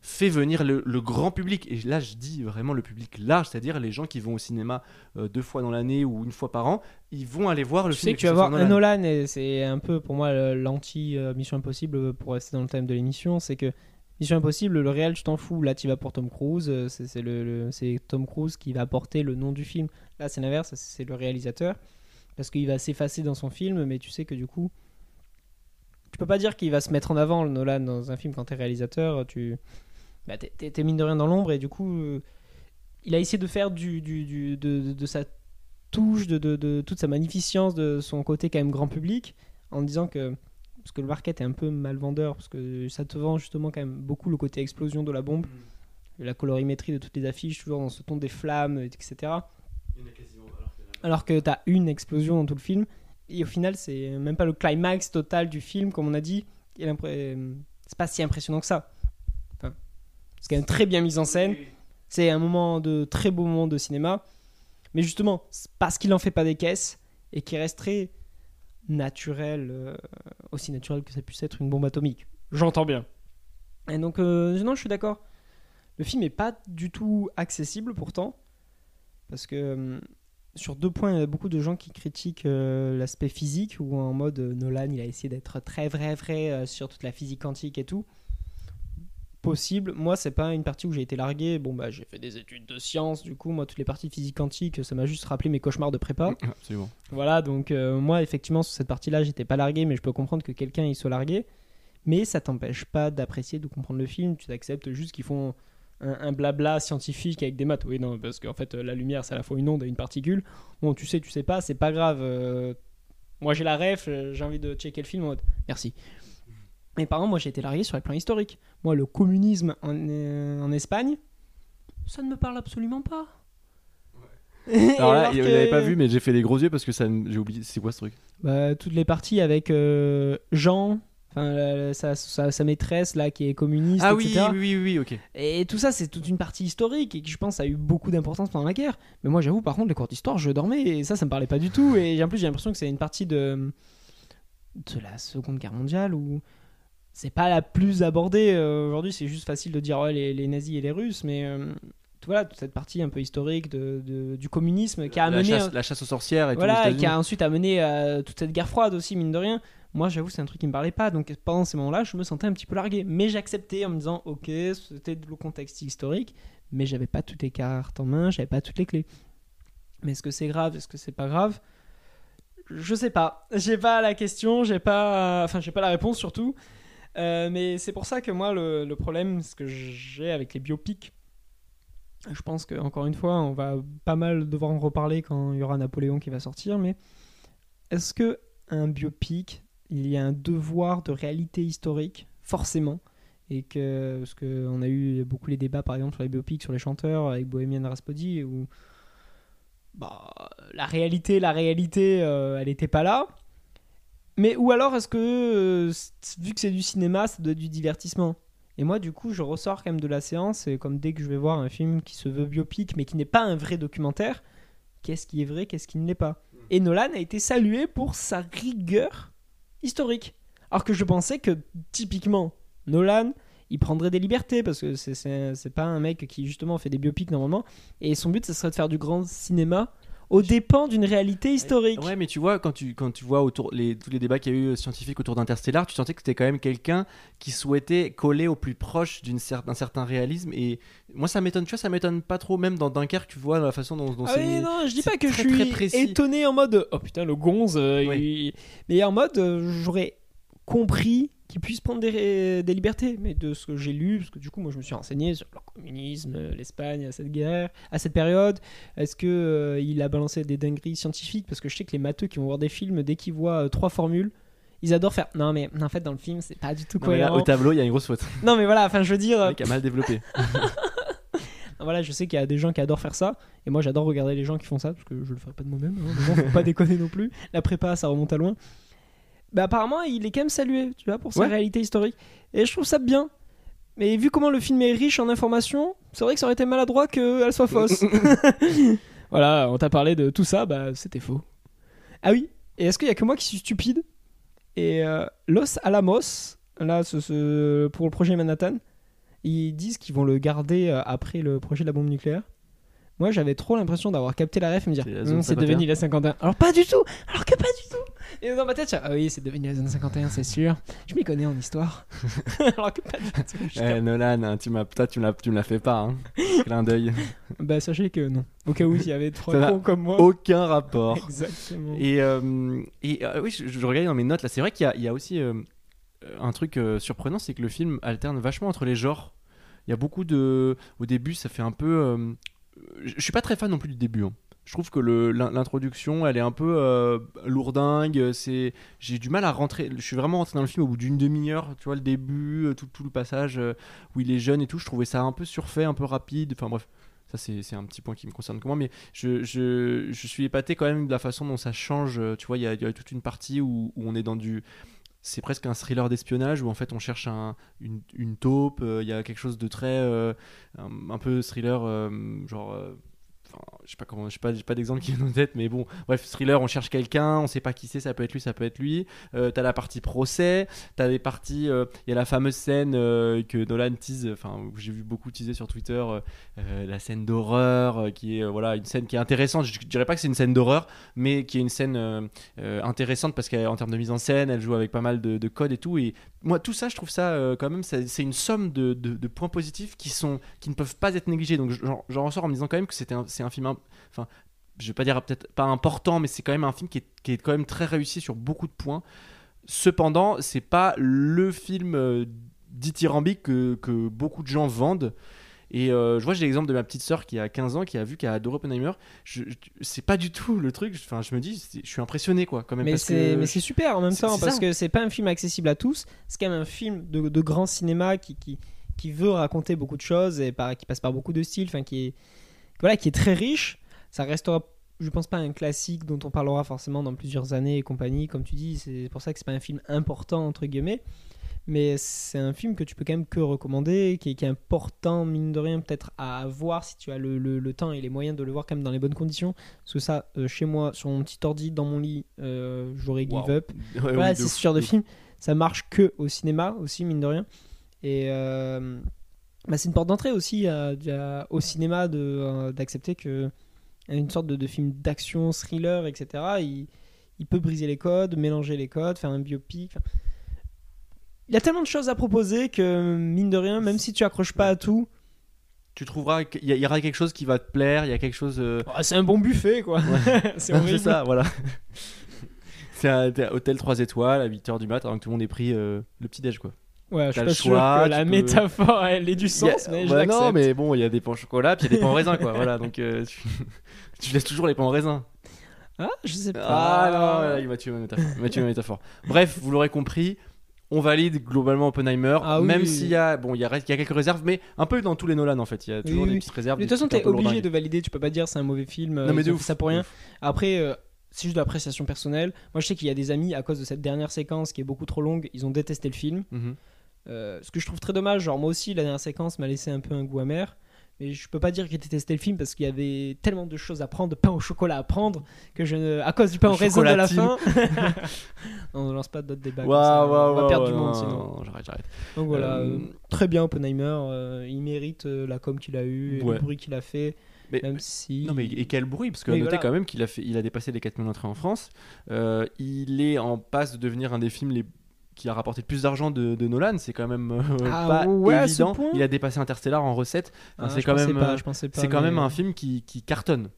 fait venir le, le grand public. Et là, je dis vraiment le public large, c'est-à-dire les gens qui vont au cinéma euh, deux fois dans l'année ou une fois par an, ils vont aller voir le Tu film. sais que tu vas voir Nolan, et c'est un peu pour moi l'anti-Mission Impossible pour rester dans le thème de l'émission. C'est que Mission Impossible, le réel, tu t'en fous. Là, tu vas pour Tom Cruise. euh, C'est le, Tom Cruise qui va porter le nom du film. Là, c'est l'inverse, c'est le réalisateur. Parce qu'il va s'effacer dans son film, mais tu sais que du coup. Tu peux pas dire qu'il va se mettre en avant, le Nolan, dans un film quand t'es réalisateur. Tu. Bah, t'es- mine de rien dans l'ombre, et du coup. euh, il a essayé de faire du, du- du- de, de- de sa touche, de, toute sa magnificence, de son côté quand même grand public, en disant que parce que le market est un peu mal vendeur, parce que ça te vend justement quand même beaucoup le côté explosion de la bombe, la colorimétrie de toutes les affiches, toujours dans ce ton des flammes, etc. Alors que tu as une explosion dans tout le film, et au final, c'est même pas le climax total du film, comme on a dit. L'impré- C'est pas si impressionnant que ça. C'est quand même très bien mis en scène. C'est un moment de très beau moment de cinéma. Mais justement, parce qu'il en fait pas des caisses et qui reste très naturel, euh, aussi naturel que ça puisse être une bombe atomique. J'entends bien. Et donc, euh, non, je suis d'accord. Le film est pas du tout accessible pourtant. Parce que euh, sur deux points, il y a beaucoup de gens qui critiquent l'aspect physique, ou en mode Nolan, il a essayé d'être très vrai, vrai sur toute la physique quantique et tout. Possible. Moi, c'est pas une partie où j'ai été largué. Bon, bah, j'ai fait des études de sciences, du coup, moi, toutes les parties physique quantique, ça m'a juste rappelé mes cauchemars de prépa. Absolument. Voilà, donc euh, moi, effectivement, sur cette partie-là, j'étais pas largué, mais je peux comprendre que quelqu'un y soit largué. Mais ça t'empêche pas d'apprécier, de comprendre le film. Tu acceptes juste qu'ils font un, un blabla scientifique avec des maths. Oui, non, parce qu'en fait, la lumière, c'est à la fois une onde et une particule. Bon, tu sais, tu sais pas, c'est pas grave. euh, moi, j'ai la ref, euh, j'ai envie de checker le film en mode merci. Mais par exemple, moi, j'ai été largué sur les plans historiques. Moi, le communisme en, euh, en Espagne, ça ne me parle absolument pas. [LAUGHS] Alors là, Alors vous que- l'avez pas vu, mais j'ai fait les gros yeux parce que ça, me- j'ai oublié. C'est quoi ce truc? Bah, toutes les parties avec euh, Jean, enfin sa, sa- sa maîtresse là qui est communiste, Ah oui, etc. oui, oui, oui, ok. Et tout ça, c'est toute une partie historique et qui, je pense, a eu beaucoup d'importance pendant la guerre. Mais moi, j'avoue, par contre, les cours d'histoire, je dormais et ça, ça me parlait pas du tout. Et en plus, j'ai l'impression que c'est une partie de, de la Seconde Guerre mondiale où c'est pas la plus abordée. Euh, Aujourd'hui, c'est juste facile de dire ouais, les, les nazis et les Russes, mais euh, voilà, toute cette partie un peu historique de, de- du communisme qui a la, amené. chasse, la chasse aux sorcières et Voilà, tout. et qui a ensuite amené à toute cette guerre froide aussi, mine de rien. Moi, j'avoue, c'est un truc qui me parlait pas. Donc, pendant ces moments-là, je me sentais un petit peu largué. Mais j'acceptais en me disant, ok, c'était le contexte historique, mais j'avais pas toutes les cartes en main, j'avais pas toutes les clés. Mais est-ce que c'est grave Est-ce que c'est pas grave? Je sais pas. J'ai pas la question, j'ai pas, enfin, j'ai pas la réponse surtout. Euh, mais c'est pour ça que moi, le, problème, ce que j'ai avec les biopics, je pense que encore une fois, on va pas mal devoir en reparler quand il y aura Napoléon qui va sortir. Mais est-ce que un biopic, il y a un devoir de réalité historique, forcément, et que parce que on a eu beaucoup les débats par exemple sur les biopics sur les chanteurs avec Bohemian Rhapsody où bah, la réalité, la réalité, euh, elle n'était pas là. Mais ou alors est-ce que euh, vu que c'est du cinéma, ça doit être du divertissement? Et moi du coup, je ressors quand même de la séance et comme dès que je vais voir un film qui se veut biopic mais qui n'est pas un vrai documentaire, qu'est-ce qui est vrai, qu'est-ce qui ne l'est pas? Et Nolan a été salué pour sa rigueur historique. Alors que je pensais que typiquement Nolan, il prendrait des libertés parce que c'est pas un mec qui justement fait des biopics normalement. Et son but ce serait de faire du grand cinéma aux dépens d'une réalité historique. Ouais, mais tu vois, quand tu, quand tu vois autour les, tous les débats qu'il y a eu euh, scientifiques autour d'Interstellar, tu sentais que c'était quand même quelqu'un qui souhaitait coller au plus proche cer- d'un certain réalisme. Et moi, ça m'étonne, tu vois, ça m'étonne pas trop, même dans Dunkerque, tu vois la façon dont, dont Ah c'est. oui, non, je dis pas que très, je suis étonné en mode oh putain le gonze, euh, Oui. il- mais en mode euh, j'aurais compris qu'il puisse prendre des, des libertés, mais de ce que j'ai lu, parce que du coup moi je me suis renseigné sur le communisme, euh, l'Espagne à cette guerre, à cette période, est-ce que euh, il a balancé des dingueries scientifiques? Parce que je sais que les matheux qui vont voir des films dès qu'ils voient euh, trois formules. Ils adorent faire. Non, mais en fait, dans le film, c'est pas du tout cohérent. au tableau, il y a une grosse faute. non, mais voilà, enfin, je veux dire. Le mec a mal développé. [LAUGHS] Voilà, je sais qu'il y a des gens qui adorent faire ça, et moi j'adore regarder les gens qui font ça, parce que je le ferai pas de moi-même, hein, faut pas [LAUGHS] déconner non plus. La prépa, ça remonte à loin. Bah apparemment, il est quand même salué, tu vois, pour sa Ouais. réalité historique. Et je trouve ça bien. Mais vu comment le film est riche en informations, c'est vrai que ça aurait été maladroit qu'elle soit fausse. [LAUGHS] [LAUGHS] voilà, on t'a parlé de tout ça, bah c'était faux. Ah oui, et est-ce qu'il y a que moi qui suis stupide? Et euh, Los Alamos, là, ce, ce- pour le projet Manhattan, ils disent qu'ils vont le garder euh, après le projet de la bombe nucléaire. Moi, j'avais trop l'impression d'avoir capté la ref et me dire C'est Hum, zone c'est 51. devenu la 51. Alors pas du tout Alors que pas du tout Et dans ma tête, ah oui, c'est devenu la zone 51, c'est sûr. Je m'y connais en histoire. [LAUGHS] Alors que pas du tout. Eh, Nolan, hein, tu m'as, toi, tu me l'as, tu me l'as fait pas. Hein. [LAUGHS] Clin d'œil. Bah sachez que non. Au cas où il y avait trois cons comme moi. Aucun rapport. [LAUGHS] Exactement. Et, euh, et euh, oui, je, je regardais dans mes notes là. C'est vrai qu'il y y a aussi euh, un truc surprenant, c'est que le film alterne vachement entre les genres. Il y a beaucoup de. Au début, ça fait un peu. Je suis pas très fan non plus du début. hein. Je trouve que l'introduction, elle est un peu euh, lourdingue. C'est, j'ai du mal à rentrer. Je suis vraiment rentré dans le film au bout d'une demi-heure. Tu vois le début, euh, tout, le passage euh, où il est jeune et tout. Je trouvais ça un peu surfait, un peu rapide. Enfin bref. Ça, c'est un petit point qui me concerne que moi, mais je, suis épaté quand même de la façon dont ça change. Tu vois, il y a, toute une partie où on est dans du. C'est presque un thriller d'espionnage où en fait on cherche un- une, taupe. euh, Il y a quelque chose de très. euh, un, un peu thriller, euh, genre. Je sais pas comment, je sais pas, pas d'exemple qui vient en tête, mais bon, bref, thriller, on cherche quelqu'un, on sait pas qui c'est, ça peut être lui, ça peut être lui. Euh, t'as la partie procès, t'as des parties, euh, il y a la fameuse scène euh, que Nolan tease, enfin, j'ai vu beaucoup teaser sur Twitter, euh, la scène d'horreur, qui est voilà une scène qui est intéressante. Je, je dirais pas que c'est une scène d'horreur, mais qui est une scène intéressante parce qu'en termes de mise en scène, elle joue avec pas mal de, de codes et tout. Et moi, tout ça, je trouve ça quand même, c'est une somme de, de- points positifs qui sont, qui ne peuvent pas être négligés. Donc, j'en ressors en me disant quand même que c'était, c'est un film, im- enfin, je vais pas dire peut-être pas important, mais c'est quand même un film qui est, qui est quand même très réussi sur beaucoup de points. Cependant, c'est pas le film euh, dithyrambique que, que beaucoup de gens vendent. Et euh, je vois, j'ai l'exemple de ma petite sœur qui a 15 ans, qui a vu, qui a adoré Oppenheimer. Je, je- c'est pas du tout le truc. Enfin, je me dis, je suis impressionné, quoi, quand même. Mais c'est, super en même temps parce ça. que c'est pas un film accessible à tous. C'est quand même un film de, de grand cinéma qui, qui, qui veut raconter beaucoup de choses et par, qui passe par beaucoup de styles, enfin qui est voilà, qui est très riche. Ça restera, je pense pas un classique dont on parlera forcément dans plusieurs années et compagnie. Comme tu dis, c'est pour ça que c'est pas un film important entre guillemets. Mais c'est un film que tu peux quand même que recommander, qui est, qui est important, mine de rien, peut-être à voir si tu as le, le- le temps et les moyens de le voir quand même dans les bonnes conditions. Parce que ça, euh, chez moi, sur mon petit ordi, dans mon lit, euh, j'aurais give Waouh. up. [LAUGHS] Ouais, Voilà, oui, c'est ce genre de film. Ça marche que au cinéma aussi, mine de rien. Et euh, bah, c'est une porte d'entrée aussi à- à- au cinéma de, euh, d'accepter que une sorte de, de film d'action, thriller, etc. Il, il peut briser les codes, mélanger les codes, faire un biopic. Il y a tellement de choses à proposer que, mine de rien, même si tu accroches pas à tout, Tu trouveras qu'il y, aura quelque chose qui va te plaire. Il y a quelque chose. euh, oh, c'est un bon buffet, quoi. [LAUGHS] [LAUGHS] horrible. c'est ça, voilà. [LAUGHS] c'est un hôtel 3 étoiles à 8h du mat avant que tout le monde ait pris euh, le petit déj quoi. Ouais, je suis pas le sûr choix, que la peux- métaphore, elle ait du sens, a- mais je bah l'accepte. non, mais bon, il y a des pains au chocolat, puis il y a des pains au raisin quoi. [LAUGHS] Voilà, donc euh, tu... [LAUGHS] tu laisses toujours les pains au raisin. Ah, je sais pas. Ah non, il m'a tué ma métaphore. Il m'a tué ma métaphore. Bref, vous l'aurez compris. On valide globalement Oppenheimer, Ah oui, même oui, s'il oui. y a bon, il y a, il y a quelques réserves, mais un peu dans tous les Nolan en fait. Il y a toujours des petites réserves. De toute façon, t'es obligé de valider. Tu peux pas dire c'est un mauvais film. Non mais ils de ouf. ça pour rien. ouf. Après, euh, c'est juste de l'appréciation personnelle. Moi, je sais qu'il y a des amis à cause de cette dernière séquence qui est beaucoup trop longue. Ils ont détesté le film. Mhm. Euh, ce que je trouve très dommage. Genre moi aussi, la dernière séquence m'a laissé un peu un goût amer. Mais je peux pas dire que j'ai détesté le film parce qu'il y avait tellement de choses à prendre, de pain au chocolat à prendre, que je ne... à cause du pain au raisin à la fin. [LAUGHS] on ne lance pas d'autres débats. ça, waouh, on va perdre du monde non, sinon. non, j'arrête, j'arrête. Donc voilà, Euh, euh, très bien Oppenheimer, euh, il mérite la com qu'il a eu, Ouais. le bruit qu'il a fait, Mais- même si. Non mais et quel bruit parce que notez voilà. quand même qu'il a fait, il a dépassé les 4 millions d'entrées en France. Euh, il est en passe de devenir un des films les qui a rapporté le plus d'argent de, de Nolan. C'est quand même euh, Ah pas ouais, évident. Il a dépassé Interstellar en recettes. Enfin, Ah, c'est quand même pas, euh, je pensais pas, c'est quand même un film qui, qui cartonne.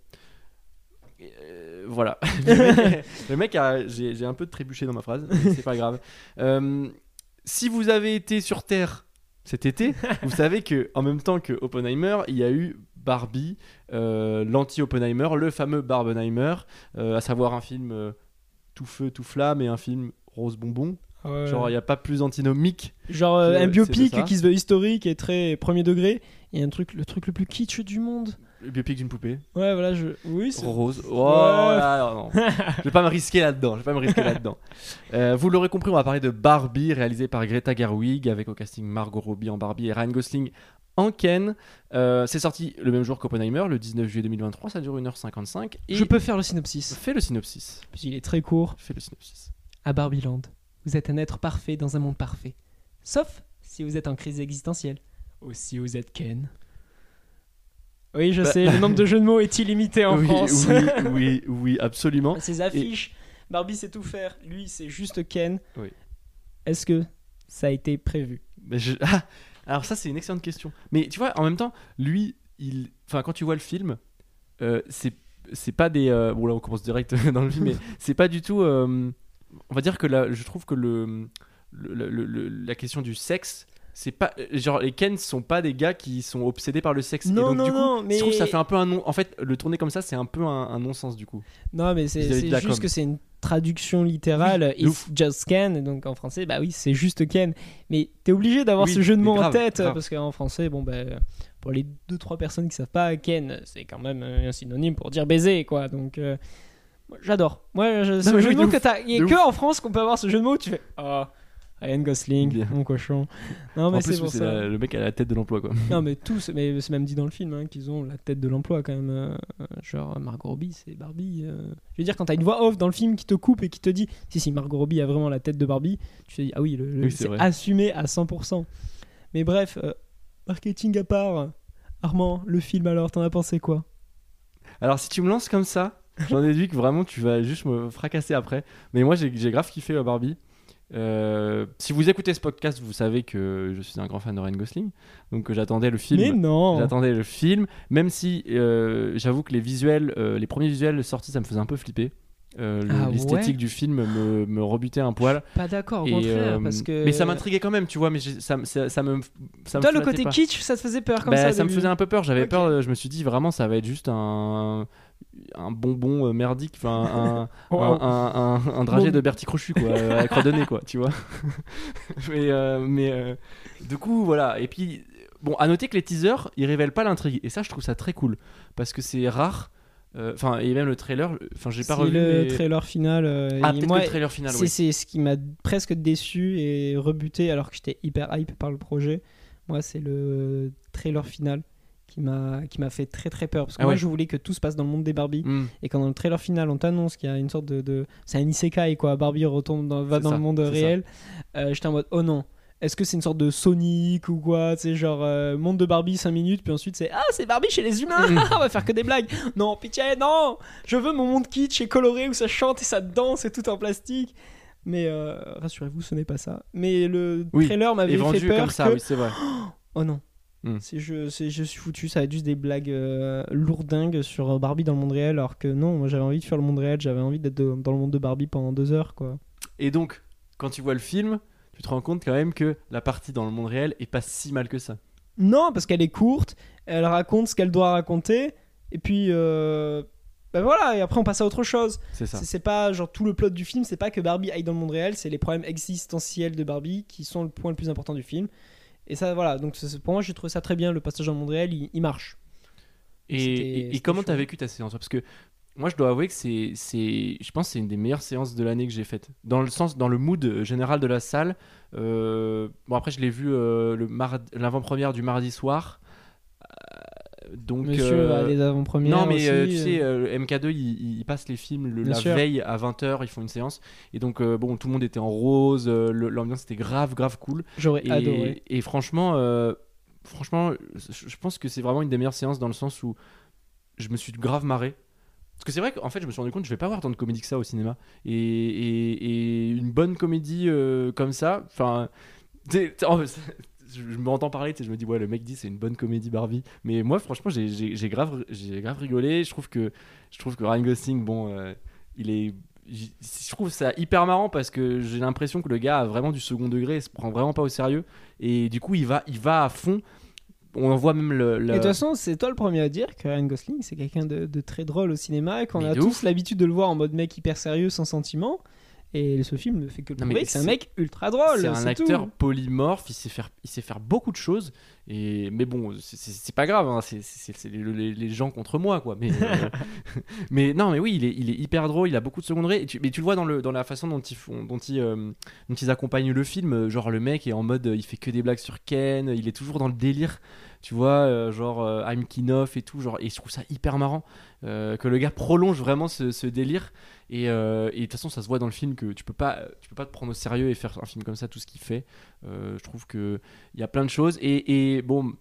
Euh, voilà. [LAUGHS] le mec, le mec a, j'ai, j'ai un peu trébuché dans ma phrase, mais c'est pas grave. [LAUGHS] Euh, si vous avez été sur Terre cet été, vous savez que en même temps que Oppenheimer, il y a eu Barbie, euh, l'anti-Oppenheimer, le fameux Barbenheimer, euh, à savoir un film euh, tout feu, tout flamme et un film rose bonbon. Ouais. Genre, il n'y a pas plus antinomique. Genre euh, que un biopic qui se veut historique et très premier degré. Et un truc, le truc le plus kitsch du monde. Le biopic d'une poupée. Ouais, voilà, je. Oui, c'est. Rose. Oh, Ouais. là, non. je vais pas me risquer là-dedans. Je vais pas me risquer là-dedans. [LAUGHS] Euh, vous l'aurez compris, on va parler de Barbie, réalisé par Greta Gerwig, avec au casting Margot Robbie en Barbie et Ryan Gosling en Ken. Euh, c'est sorti le même jour qu'Oppenheimer, le 19 juillet 2023. Ça dure 1h55. Et Je peux faire le synopsis. fais le synopsis. Parce qu'il est très court. Fais le synopsis. À Barbieland, vous êtes un être parfait dans un monde parfait. Sauf si vous êtes en crise existentielle. Ou si vous êtes Ken. Oui, je Bah- sais, le nombre de jeux de mots est illimité en oui, France. oui, oui, oui, absolument. Ces affiches, Barbie sait tout faire. Lui, c'est juste Ken. Oui. Est-ce que ça a été prévu? Mais je- [LAUGHS] Ah, alors ça c'est une excellente question. Mais tu vois, en même temps, lui, il, enfin quand tu vois le film, euh, c'est c'est pas des, euh, bon là on commence direct [LAUGHS] dans le film, mais [LAUGHS] c'est pas du tout. euh, on va dire que là, je trouve que le, le- le- le- la question du sexe. C'est pas genre les Ken sont pas des gars qui sont obsédés par le sexe. Et Non, donc, non, du coup, non, mais- je trouve que ça fait un peu un non. En fait, le tourner comme ça, c'est un peu un, un non-sens du coup. Non, mais c'est juste com. que c'est une traduction littérale. Oui, It's just Ken. Donc en français, bah oui, c'est juste Ken. Mais t'es obligé d'avoir Oui, ce jeu de mots en tête grave. parce qu'en français, bon, bah, pour les 2-3 personnes qui savent pas, Ken, c'est quand même euh, un synonyme pour dire baiser, quoi. Donc. euh, J'adore. Moi, je, ce mais jeu oui, de de mots que ouf. t'as. Il n'y a De que en France qu'on peut avoir ce jeu de mots où tu fais. Ah, Ryan Gosling, Bien. mon cochon. Non, mais en c'est plus, pour c'est ça. la- le mec à la tête de l'emploi quoi. Non, mais [LAUGHS] tous, mais c'est même dit dans le film hein, qu'ils ont la tête de l'emploi quand même. euh, genre Margot Robbie, c'est Barbie. euh. Je veux dire, quand t'as une voix off dans le film qui te coupe et qui te dit si, si, Margot Robbie a vraiment la tête de Barbie, tu te dis ah oui, le, le- Oui, c'est c'est vrai. assumé à 100%. Mais bref, euh, marketing à part, Armand, le film alors, t'en as pensé quoi? Alors si tu me lances comme ça, j'en déduis que vraiment tu vas juste me fracasser après. Mais moi j'ai grave kiffé euh, Barbie. Euh, si vous écoutez ce podcast, vous savez que je suis un grand fan de Ryan Gosling. Donc euh, j'attendais le film. Mais non J'attendais le film, même si j'avoue que les visuels, les premiers visuels sortis, ça me faisait un peu flipper. Euh, Ah L'esthétique ouais du film me, me rebutait un poil. Pas d'accord, au Et, contraire, euh, parce que. Mais ça m'intriguait quand même, tu vois. Mais ça, ça, ça me, ça me Toi, le côté pas. kitsch, ça te faisait peur comme Bah, ça. ça me faisait un peu peur. J'avais peur. Je me suis dit vraiment, ça va être juste un, un bonbon euh, merdique, enfin [LAUGHS] un, Oh, un, oh. un, un- un dragée Bon. de Bertie Crochu, quoi, euh, avec redonné, quoi, tu vois. [LAUGHS] mais euh, mais euh, du coup, voilà. Et puis, bon, à noter que les teasers, ils révèlent pas l'intrigue. Et ça, je trouve ça très cool parce que c'est rare. Euh, Enfin, et même le trailer. Enfin, j'ai pas revu. le mais- trailer final. Ah, peut-être le trailer final, C'est oui. c'est ce qui m'a presque déçu et rebuté alors que j'étais hyper hype par le projet. Moi, c'est le trailer final qui m'a qui m'a fait très très peur parce que Ah moi ouais. je voulais que tout se passe dans le monde des Barbie Hmm. et quand dans le trailer final on t'annonce qu'il y a une sorte de, de- c'est un isekai quoi Barbie retombe dans, va dans ça, le monde réel euh, j'étais en mode oh non est-ce que c'est une sorte de Sonic ou quoi? Tu sais, genre euh, monde de Barbie 5 minutes, puis ensuite c'est Ah, c'est Barbie chez les humains Mm. [LAUGHS] On va faire que des blagues Non, pitié, non Je veux mon monde kitsch et coloré où ça chante et ça danse et tout en plastique. Mais euh, rassurez-vous, ce n'est pas ça. Mais le Oui, trailer m'avait fait peur comme ça, que- oui, c'est vrai. [GASPS] Oh non. Hmm. Je, je suis foutu, ça va être juste des blagues euh, lourdingues sur Barbie dans le monde réel, alors que non, moi j'avais envie de faire le monde réel, j'avais envie d'être dans le monde de Barbie pendant deux heures, quoi. Et donc, quand tu vois le film, tu te rends compte quand même que la partie dans le monde réel est pas si mal que ça. Non, parce qu'elle est courte, elle raconte ce qu'elle doit raconter, et puis euh, ben voilà, et après on passe à autre chose. C'est ça. C'est pas genre tout le plot du film, c'est pas que Barbie aille dans le monde réel, c'est les problèmes existentiels de Barbie qui sont le point le plus important du film. Et ça, voilà, donc pour moi j'ai trouvé ça très bien, le passage dans le monde réel, il, il marche. Et, comment chaud. t'as vécu ta séance Parce que moi, je dois avouer que c'est, c'est, je pense, que c'est une des meilleures séances de l'année que j'ai faites. Dans le sens, dans le mood général de la salle. Euh, bon, après, je l'ai vu euh, le l'avant-première du mardi soir. Donc, Monsieur euh, a des avant-premières. non, mais euh, aussi, tu sais, euh. euh, MK2, ils, ils passent les films le- la sûr. veille à 20h, ils font une séance. Et donc, bon, tout le monde était en rose, l'ambiance était grave, grave cool. J'aurais Et, adoré. et franchement, franchement, je pense que c'est vraiment une des meilleures séances dans le sens où je me suis grave marré. Parce que c'est vrai qu'en fait, je me suis rendu compte que je vais pas voir tant de comédies que ça au cinéma. Et, et- et une bonne comédie euh, comme ça, enfin. Je je m'entends parler, je me dis, ouais, le mec dit c'est une bonne comédie Barbie. Mais moi, franchement, j'ai- grave, grave rigolé. Je trouve que, je trouve que Ryan Gosling, bon, euh, il est. Je trouve ça hyper marrant parce que j'ai l'impression que le gars a vraiment du second degré, il se prend vraiment pas au sérieux. Et du coup, il va, il va à fond. On en voit même le. le- Et de toute façon, c'est toi le premier à dire que Ryan Gosling, c'est quelqu'un de, de très drôle au cinéma et qu'on a tous l'habitude de le voir en mode mec hyper sérieux, sans sentiment. Et ce film ne fait que prouver que c'est un mec ultra drôle. c'est un acteur tout. polymorphe, il sait faire, il sait faire beaucoup de choses. Et mais bon, c'est- pas grave, hein, c'est les, gens contre moi, quoi. Mais, [LAUGHS] euh, mais non, mais oui, il est, il est hyper drôle, il a beaucoup de second degré. Et tu, mais tu le vois dans, le, dans la façon dont ils font, dont ils, euh, dont ils accompagnent le film. euh, Genre le mec est en mode, il fait que des blagues sur Ken, il est toujours dans le délire. Tu vois, euh, genre euh, I'm Kinoff et tout, genre, et je trouve ça hyper marrant euh, que le gars prolonge vraiment ce, ce délire. Et, euh, et de toute façon, ça se voit dans le film que tu peux pas, peux pas te prendre au sérieux et faire un film comme ça, tout ce qu'il fait. Euh, je trouve que il y a plein de choses. Et, et bon,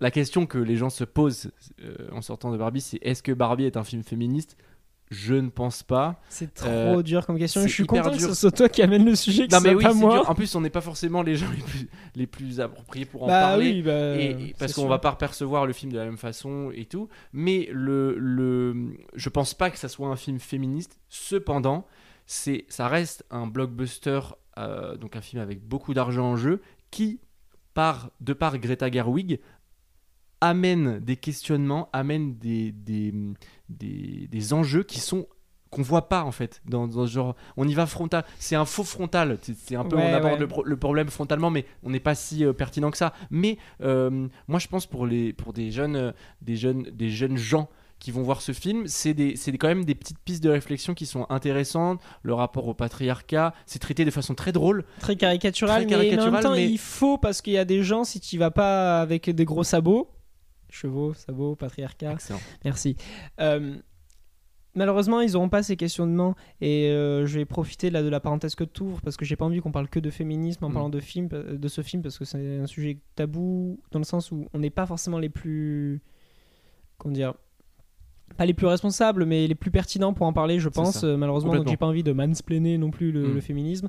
la question que les gens se posent euh, en sortant de Barbie, c'est est-ce que Barbie est un film féministe? Je ne pense pas. C'est trop Euh, dur comme question. Je suis content que ce soit toi qui amène le sujet, que Non ce mais soit oui, pas moi. dur. En plus, on n'est pas forcément les gens les plus, les plus appropriés pour en bah parler. oui, bah, Et- et parce qu'on va pas percevoir le film de la même façon et tout. Mais le, le, je pense pas que ça soit un film féministe. Cependant, c'est, ça reste un blockbuster, euh, donc un film avec beaucoup d'argent en jeu, qui, par, de par Greta Gerwig, amène des questionnements, amène des, des, des, des enjeux qui sont qu'on voit pas en fait dans, dans ce genre on y va frontal c'est un faux frontal c'est un peu Ouais, on aborde ouais. le, pro- le problème frontalement mais on n'est pas si euh, pertinent que ça mais euh, moi je pense pour les pour des jeunes euh, des jeunes des jeunes gens qui vont voir ce film, c'est des, c'est quand même des petites pistes de réflexion qui sont intéressantes. Le rapport au patriarcat, c'est traité de façon très drôle. Très caricatural, Très mais- mais, en même temps, mais- il faut parce qu'il y a des gens, si tu vas pas avec des gros sabots, chevaux, sabots, patriarcat, Excellent. merci. Euh, malheureusement, ils n'auront pas ces questionnements et euh, je vais profiter là de la parenthèse que tu ouvres parce que j'ai pas envie qu'on parle que de féminisme en Mm. parlant de film, euh, de ce film parce que c'est un sujet tabou dans le sens où on n'est pas forcément les plus, comment dire. Pas les plus responsables, mais les plus pertinents pour en parler, je pense. Euh, malheureusement, donc j'ai pas envie de mansplainer non plus le, Mm. le féminisme.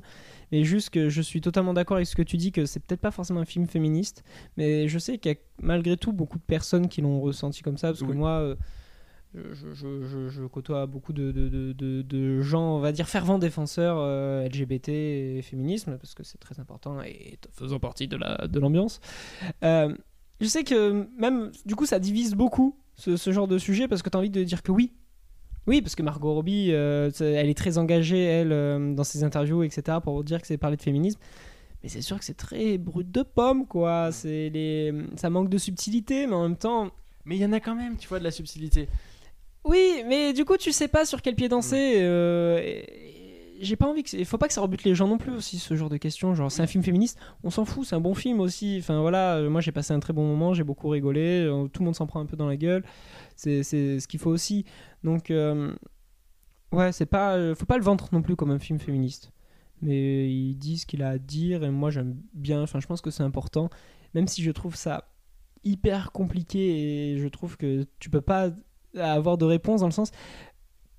Mais juste que je suis totalement d'accord avec ce que tu dis, que c'est peut-être pas forcément un film féministe, mais je sais qu'il y a malgré tout beaucoup de personnes qui l'ont ressenti comme ça, parce que moi, euh, je, je- je- je côtoie beaucoup de, de- de- de- de gens, on va dire, fervents défenseurs euh, LGBT et féminisme, parce que c'est très important et faisant partie de l'ambiance. Euh, je sais que même, du coup, ça divise beaucoup ce, ce genre de sujet, parce que tu as envie de dire que oui. Oui, parce que Margot Robbie, euh, elle est très engagée, elle, euh, dans ses interviews, etc., pour dire que c'est parler de féminisme. Mais c'est sûr que c'est très brut de pomme, quoi. C'est les... Ça manque de subtilité, mais en même temps, Mais il y en a quand même, tu vois, de la subtilité. oui, mais du coup, tu sais pas sur quel pied danser. euh, et- et J'ai pas envie que. Il faut pas que ça rebute les gens non plus aussi, ce genre de questions. Genre, c'est un film féministe, on s'en fout, c'est un bon film aussi. Enfin voilà, euh, moi j'ai passé un très bon moment, j'ai beaucoup rigolé, euh, tout le monde s'en prend un peu dans la gueule. C'est c'est ce qu'il faut aussi. Donc, euh, ouais, c'est pas. euh, Faut pas le vendre non plus comme un film féministe. Mais il dit ce qu'il a à dire, et moi j'aime bien. Enfin, je pense que c'est important. Même si je trouve ça hyper compliqué et je trouve que tu peux pas avoir de réponse dans le sens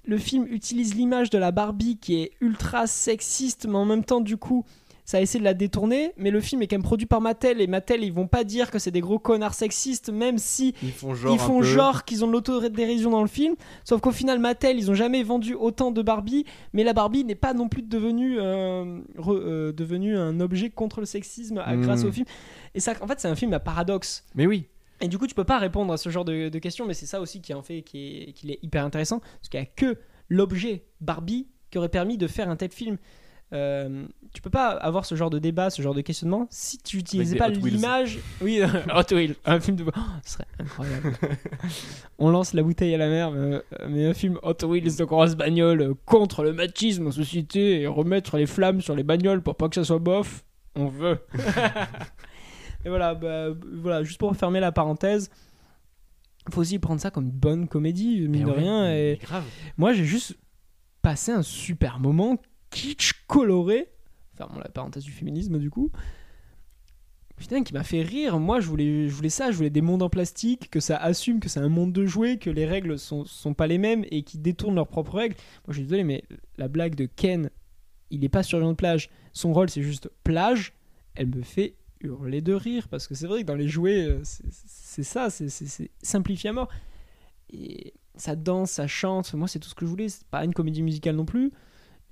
le film utilise l'image de la Barbie qui est ultra sexiste mais en même temps du coup ça essaie de la détourner mais le film est quand même produit par Mattel et Mattel ils vont pas dire que c'est des gros connards sexistes même si Ils font genre. ils un font peu- genre qu'ils ont de l'autodérision dans le film sauf qu'au final Mattel ils ont jamais vendu autant de Barbie mais la Barbie n'est pas non plus devenue euh, euh, devenue un objet contre le sexisme euh, Mm. grâce au film et ça en fait c'est un film à paradoxe Mais oui. Et du coup, tu peux pas répondre à ce genre de, de questions, mais c'est ça aussi qui en fait qui est- qu'il est, hyper intéressant, parce qu'il y a que l'objet Barbie qui aurait permis de faire un tel film. Euh, tu peux pas avoir ce genre de débat, ce genre de questionnement si tu n'utilisais pas l'image. Oui, [LAUGHS] Hot Wheels, un film de. Oh, ce serait incroyable. On lance la bouteille à la mer, mais, mais un film Hot Wheels de grosses bagnoles contre le machisme en société et remettre les flammes sur les bagnoles pour pas que ça soit bof. On veut. [LAUGHS] Et voilà, bah, voilà, juste pour fermer la parenthèse, faut aussi prendre ça comme une bonne comédie, mine Mais de ouais, rien. Et grave. moi, j'ai juste passé un super moment kitsch coloré. Fermons la parenthèse du féminisme, du coup. Putain, qui m'a fait rire. Moi, je voulais, je voulais ça. Je voulais des mondes en plastique, que ça assume que c'est un monde de jouets, que les règles sont, sont pas les mêmes et qui détournent leurs propres règles. Moi, je suis désolé, mais la blague de Ken, il est pas surveillant de plage. Son rôle, c'est juste plage. Elle me fait hurler de rire parce que c'est vrai que dans les jouets, euh, c'est ça, c'est- simplifié à mort. Et ça danse, ça chante. Moi, c'est tout ce que je voulais. C'est pas une comédie musicale non plus.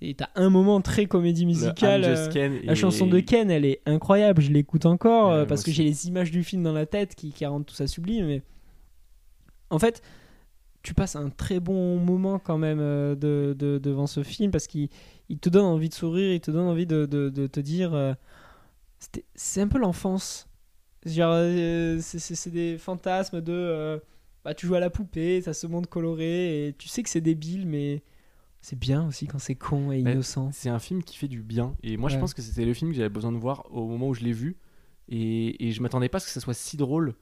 Et t'as un moment très comédie Le musicale. Euh, la et- chanson de Ken, elle est incroyable. Je l'écoute encore euh, parce que j'ai les images du film dans la tête qui, qui rendent tout ça sublime. Mais en fait, tu passes un très bon moment quand même de, de- devant ce film parce qu'il il te donne envie de sourire, il te donne envie de te dire. C'était- c'est un peu l'enfance. Genre, euh, c'est- des fantasmes de. euh, bah, tu joues à la poupée, ça se monde coloré et tu sais que c'est débile, mais c'est bien aussi quand c'est con et innocent. C'est un film qui fait du bien. Et moi, je pense que c'était le film que j'avais besoin de voir au moment où je l'ai vu. Et, et je m'attendais pas à ce que ça soit si drôle.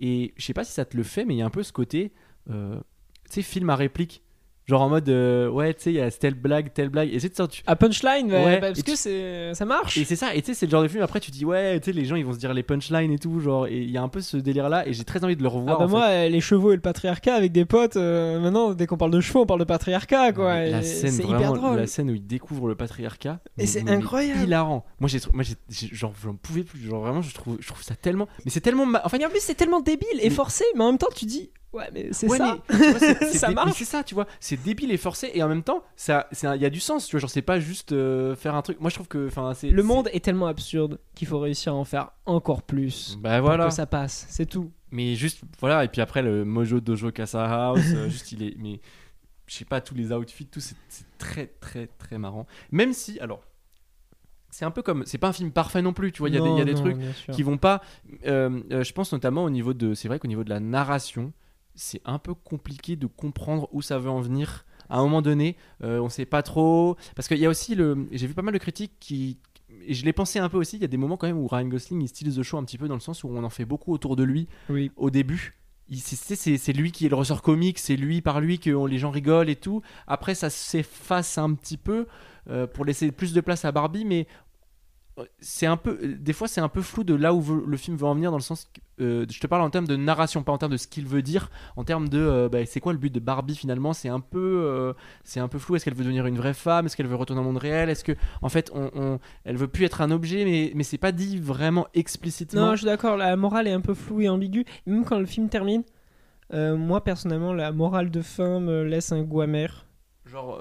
Et je sais pas si ça te le fait, mais il y a un peu ce côté, euh, tu sais, film à réplique. Genre en mode, euh, ouais, tu sais, il y a telle blague, telle blague. Et c'est de ça, tu. À punchline, ouais, Ouais, bah, parce que c'est ça marche. Et c'est ça, et tu sais, c'est le genre de film, après tu dis, ouais, tu sais, les gens ils vont se dire les punchlines et tout, genre, et il y a un peu ce délire là, et j'ai très envie de le Ah revoir. bah en moi, euh, les chevaux et le patriarcat avec des potes, euh, maintenant, dès qu'on parle de chevaux, on parle de patriarcat, quoi. la et scène, c'est vraiment, hyper drôle. la scène où il découvre le patriarcat. Et c'est incroyable. hilarant. Moi, j'ai, moi, j'ai- genre, j'en pouvais plus. Genre, vraiment, je trouve, je trouve ça tellement. Mais c'est tellement. ma- Enfin, Et en plus, c'est tellement débile et Mais- forcé, mais en même temps, tu dis, ouais, mais c'est ouais, ça. mais, [LAUGHS] Ça marche. c'est ça, tu vois. C'est débile et forcé, et en même temps, ça, il y a du sens, tu vois. Genre, c'est pas juste euh, faire un truc. Moi, je trouve que, enfin. Le monde est tellement absurde qu'il faut réussir à en faire encore plus. Bah Pour voilà. que ça passe, c'est tout. Mais juste, voilà. Et puis après, le Mojo Dojo Casa House, euh, juste, il est. Mais je sais pas, tous les outfits, tout, c'est, très, très, très marrant. Même si, alors. C'est un peu comme. C'est pas un film parfait non plus, tu vois. Il y a des, il y a des Non, trucs. qui vont pas. euh, euh, je pense notamment au niveau de. C'est vrai qu'au niveau de la narration, c'est un peu compliqué de comprendre où ça veut en venir. À un moment donné, euh, on sait pas trop. Parce qu'il y a aussi le. J'ai vu pas mal de critiques qui. Et je l'ai pensé un peu aussi. Il y a des moments quand même où Ryan Gosling il stylise le show un petit peu dans le sens où on en fait beaucoup autour de lui Oui. au début. C'est- lui qui est le ressort comique, c'est lui par lui que on- les gens rigolent et tout. Après, ça s'efface un petit peu euh, pour laisser plus de place à Barbie, mais c'est un peu, des fois, c'est un peu flou de là où veut- le film veut en venir dans le sens. que, euh, je te parle en termes de narration, pas en termes de ce qu'il veut dire, en termes de, euh, bah, c'est quoi le but de Barbie finalement? C'est un peu, euh, c'est un peu flou. Est-ce qu'elle veut devenir une vraie femme? Est-ce qu'elle veut retourner au monde réel? Est-ce que, en fait, on, on- elle veut plus être un objet, mais, mais c'est pas dit vraiment explicitement. Non, je suis d'accord, la morale est un peu floue et ambiguë. Même quand le film termine, euh, moi personnellement, la morale de fin me laisse un goût amer. Genre.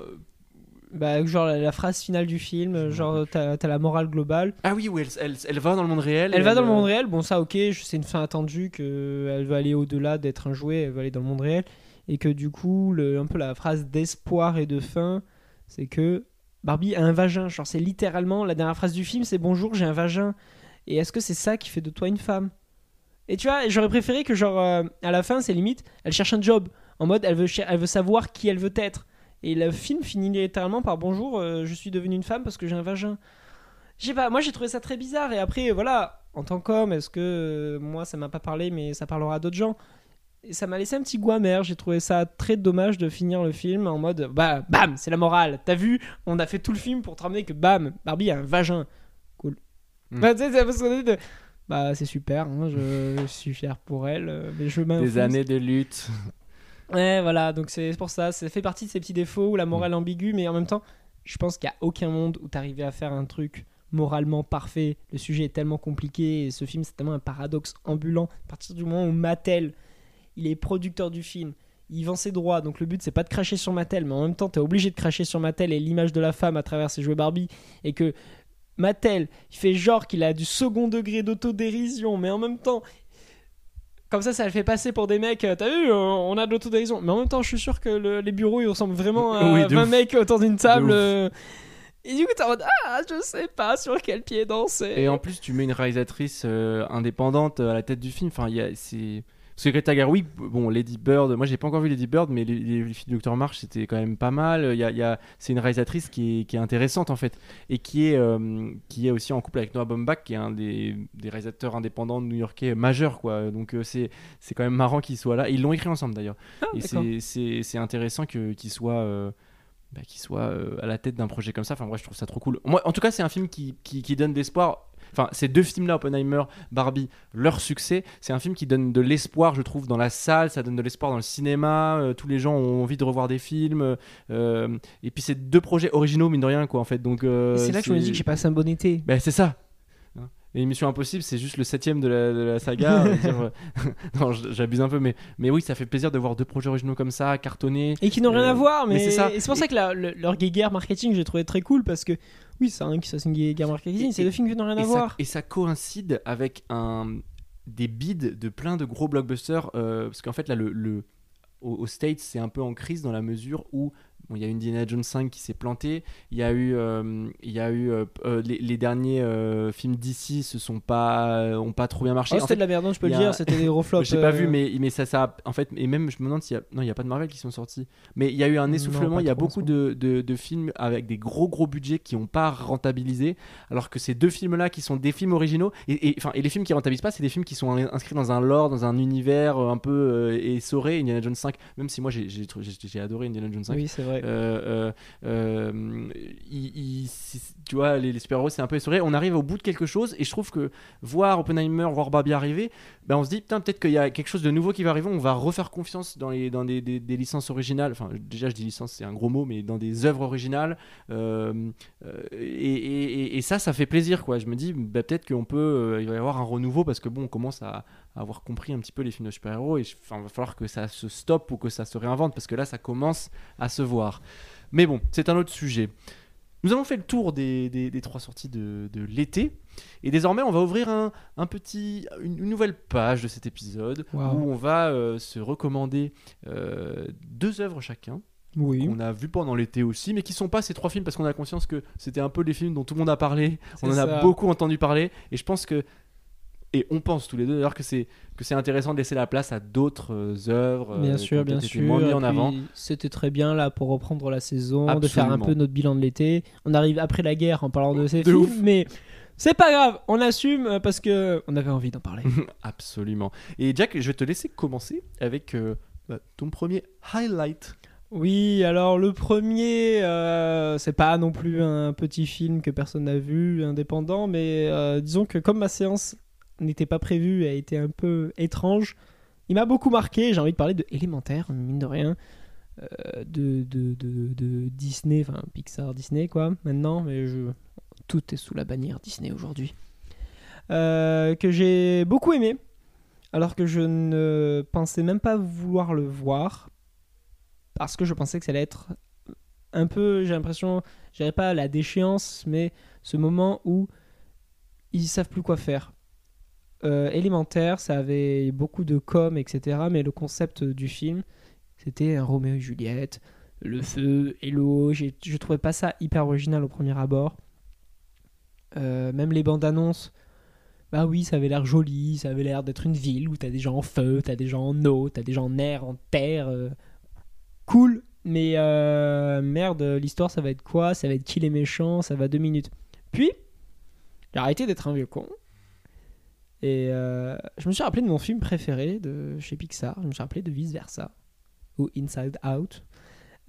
Bah, genre la, la phrase finale du film, genre t'as t'as la morale globale. Ah oui, où elle, elle, elle va dans le monde réel. Elle va dans le euh, monde réel, bon ça ok, c'est une fin attendue, qu'elle va aller au-delà d'être un jouet, elle va aller dans le monde réel. Et que du coup, le, un peu la phrase d'espoir et de fin, c'est que Barbie a un vagin. Genre c'est littéralement, la dernière phrase du film, c'est bonjour, j'ai un vagin. Et est-ce que c'est ça qui fait de toi une femme? Et tu vois, j'aurais préféré que genre euh, à la fin, c'est limite, elle cherche un job. En mode, elle veut, elle veut savoir qui elle veut être. Et le film finit littéralement par bonjour, euh, je suis devenue une femme parce que j'ai un vagin. Je sais pas, moi j'ai trouvé ça très bizarre. Et après, voilà, en tant qu'homme, est-ce que euh, moi ça m'a pas parlé, mais ça parlera à d'autres gens Et ça m'a laissé un petit goût amer. J'ai trouvé ça très dommage de finir le film en mode bah bam, c'est la morale. T'as vu? On a fait tout le film pour te ramener que bam, Barbie a un vagin. Cool. Mm. Bah, tu sais. Bah c'est super, hein, je, je suis fier pour elle, euh, mais je m'infonce. Des années de lutte. Ouais, voilà, donc c'est pour ça, ça fait partie de ces petits défauts où la morale Mm. ambiguë, mais en même temps, je pense qu'il n'y a aucun monde où t'arrivais à faire un truc moralement parfait. Le sujet est tellement compliqué et ce film, c'est tellement un paradoxe ambulant. À partir du moment où Mattel, il est producteur du film, il vend ses droits, donc le but c'est pas de cracher sur Mattel, mais en même temps, t'es obligé de cracher sur Mattel et l'image de la femme à travers ses jouets Barbie, et que Mattel, il fait genre qu'il a du second degré d'autodérision, mais en même temps, comme ça, ça le fait passer pour des mecs. euh, T'as vu, euh, on a de l'autodérision. Mais en même temps, je suis sûr que le- les bureaux, ils ressemblent vraiment à [LAUGHS] Oui, de 20 ouf. mecs autour d'une table. euh, Et du coup, t'es en mode Ah, je sais pas sur quel pied danser. Et en plus, tu mets une réalisatrice euh, indépendante à la tête du film. Enfin, c'est. Parce que Greta Gerwig, bon, Lady Bird, moi j'ai pas encore vu Lady Bird, mais les, les, les films de Dr. March c'était quand même pas mal. Il y a, il y a- c'est une réalisatrice qui est, qui est intéressante en fait, et qui est, euh, qui est aussi en couple avec Noah Baumbach, qui est un des, des réalisateurs indépendants new-yorkais majeurs, quoi. Donc euh, c'est, c'est quand même marrant qu'ils soient là. Ils l'ont écrit ensemble d'ailleurs. Ah, et c'est, c'est, c'est intéressant que, qu'ils soient. euh, bah, qu'ils soient, à la tête d'un projet comme ça. Enfin, moi, je trouve ça trop cool. Moi, en tout cas, c'est un film qui, qui, qui donne d'espoir. Enfin, ces deux films-là, Oppenheimer, Barbie, leur succès, c'est un film qui donne de l'espoir, je trouve, dans la salle, ça donne de l'espoir dans le cinéma. euh, tous les gens ont envie de revoir des films. euh, et puis, c'est deux projets originaux, mine de rien, quoi, en fait. Donc, euh, c'est là que je me dis que j'ai passé un bon été. ben, c'est ça. Et Mission Impossible, c'est juste le septième de la, de la saga. dire, [LAUGHS] non, j'abuse un peu, mais, mais oui, ça fait plaisir de voir deux projets originaux comme ça, cartonnés. Et qui n'ont rien à voir, mais, mais c'est ça. et c'est pour ça que la- le- leur guéguerre marketing, j'ai trouvé très cool parce que oui, c'est un guéguerre marketing, Et- c'est deux films qui n'ont rien à et, ça, voir. et ça coïncide avec un, des bids de plein de gros blockbusters. euh, parce qu'en fait, là, le, States, c'est un peu en crise dans la mesure où bon, il y a eu Indiana Jones 5 qui s'est planté. Il y a eu, euh, il y a eu euh, euh, les, les derniers euh, films d'ici se sont pas, ont pas trop bien marché. Oh, c'était de la merde, non, je peux le dire, c'était des gros [LAUGHS] flops. J'ai pas vu, mais, mais ça, ça, en fait, et même je me demande s'il y a, non, il y a pas de Marvel qui sont sortis, mais il y a eu un essoufflement. Il y a beaucoup de, de, de films avec des gros gros budgets qui n'ont pas rentabilisé, alors que ces deux films-là, qui sont des films originaux, et, enfin, et les films qui rentabilisent pas, c'est des films qui sont in- inscrits dans un lore, dans un univers un peu essoré. Indiana Jones 5, même si moi j'ai adoré Indiana Jones 5. Oui, c'est vrai. Euh, euh, euh, tu vois, les, les super-héros, c'est un peu essoré. On arrive au bout de quelque chose, et je trouve que voir Oppenheimer, voir Barbie arriver, ben on se dit, putain, peut-être qu'il y a quelque chose de nouveau qui va arriver. On va refaire confiance dans, les, dans des, des- licences originales. Enfin, déjà, je dis licence, c'est un gros mot, mais dans des œuvres originales. Euh, euh, et, et- ça, ça fait plaisir, quoi. Je me dis, ben, peut-être qu'on peut, euh, il va y avoir un renouveau parce que bon, on commence à, avoir compris un petit peu les films de super-héros et enfin, va falloir que ça se stoppe ou que ça se réinvente parce que là, ça commence à se voir. Mais bon, c'est un autre sujet. Nous avons fait le tour des, des- des trois sorties de, de l'été. Et désormais, on va ouvrir un, un petit, une, une nouvelle page de cet épisode où on va euh, se recommander euh, deux œuvres chacun Oui, qu'on a vu pendant l'été aussi, mais qui sont pas ces trois films parce qu'on a conscience que c'était un peu les films dont tout le monde a parlé. On en ça. a beaucoup entendu parler. Et je pense que. Et on pense tous les deux d'ailleurs que c'est que c'est intéressant de laisser la place à d'autres euh, œuvres. Bien euh, sûr, bien été sûr. moins mis Et en puis, avant. C'était très bien là pour reprendre la saison, de faire un peu notre bilan de l'été. On arrive après la guerre en parlant de ces De films, ouf. mais c'est pas grave, on assume euh, parce que on avait envie d'en parler. [LAUGHS] Absolument. Et Jack, je vais te laisser commencer avec euh, bah, ton premier highlight. Oui, alors le premier, euh, c'est pas non plus un petit film que personne n'a vu, indépendant, mais euh, disons que comme ma séance n'était pas prévue et a été un peu étrange, il m'a beaucoup marqué. J'ai envie de parler de Élémentaire, mine de rien, euh, de, de, de, de Disney, enfin Pixar, Disney quoi, maintenant, mais tout est sous la bannière Disney aujourd'hui. Euh, que j'ai beaucoup aimé, alors que je ne pensais même pas vouloir le voir parce que je pensais que ça allait être un peu, j'ai l'impression, je pas la déchéance, mais ce moment où ils savent plus quoi faire. Euh, élémentaire, ça avait beaucoup de com, etc. Mais le concept du film, c'était un Roméo et Juliette, le feu et l'eau. Je trouvais pas ça hyper original au premier abord. Euh, même les bandes annonces, bah oui, ça avait l'air joli, ça avait l'air d'être une ville où t'as des gens en feu, t'as des gens en eau, t'as des gens en air, en terre. euh, cool, mais merde, l'histoire ça va être quoi? Ça va être qui les méchants? Ça va deux minutes. Puis, j'ai arrêté d'être un vieux con. Et euh, je me suis rappelé de mon film préféré de chez Pixar. Je me suis rappelé de Vice Versa ou Inside Out.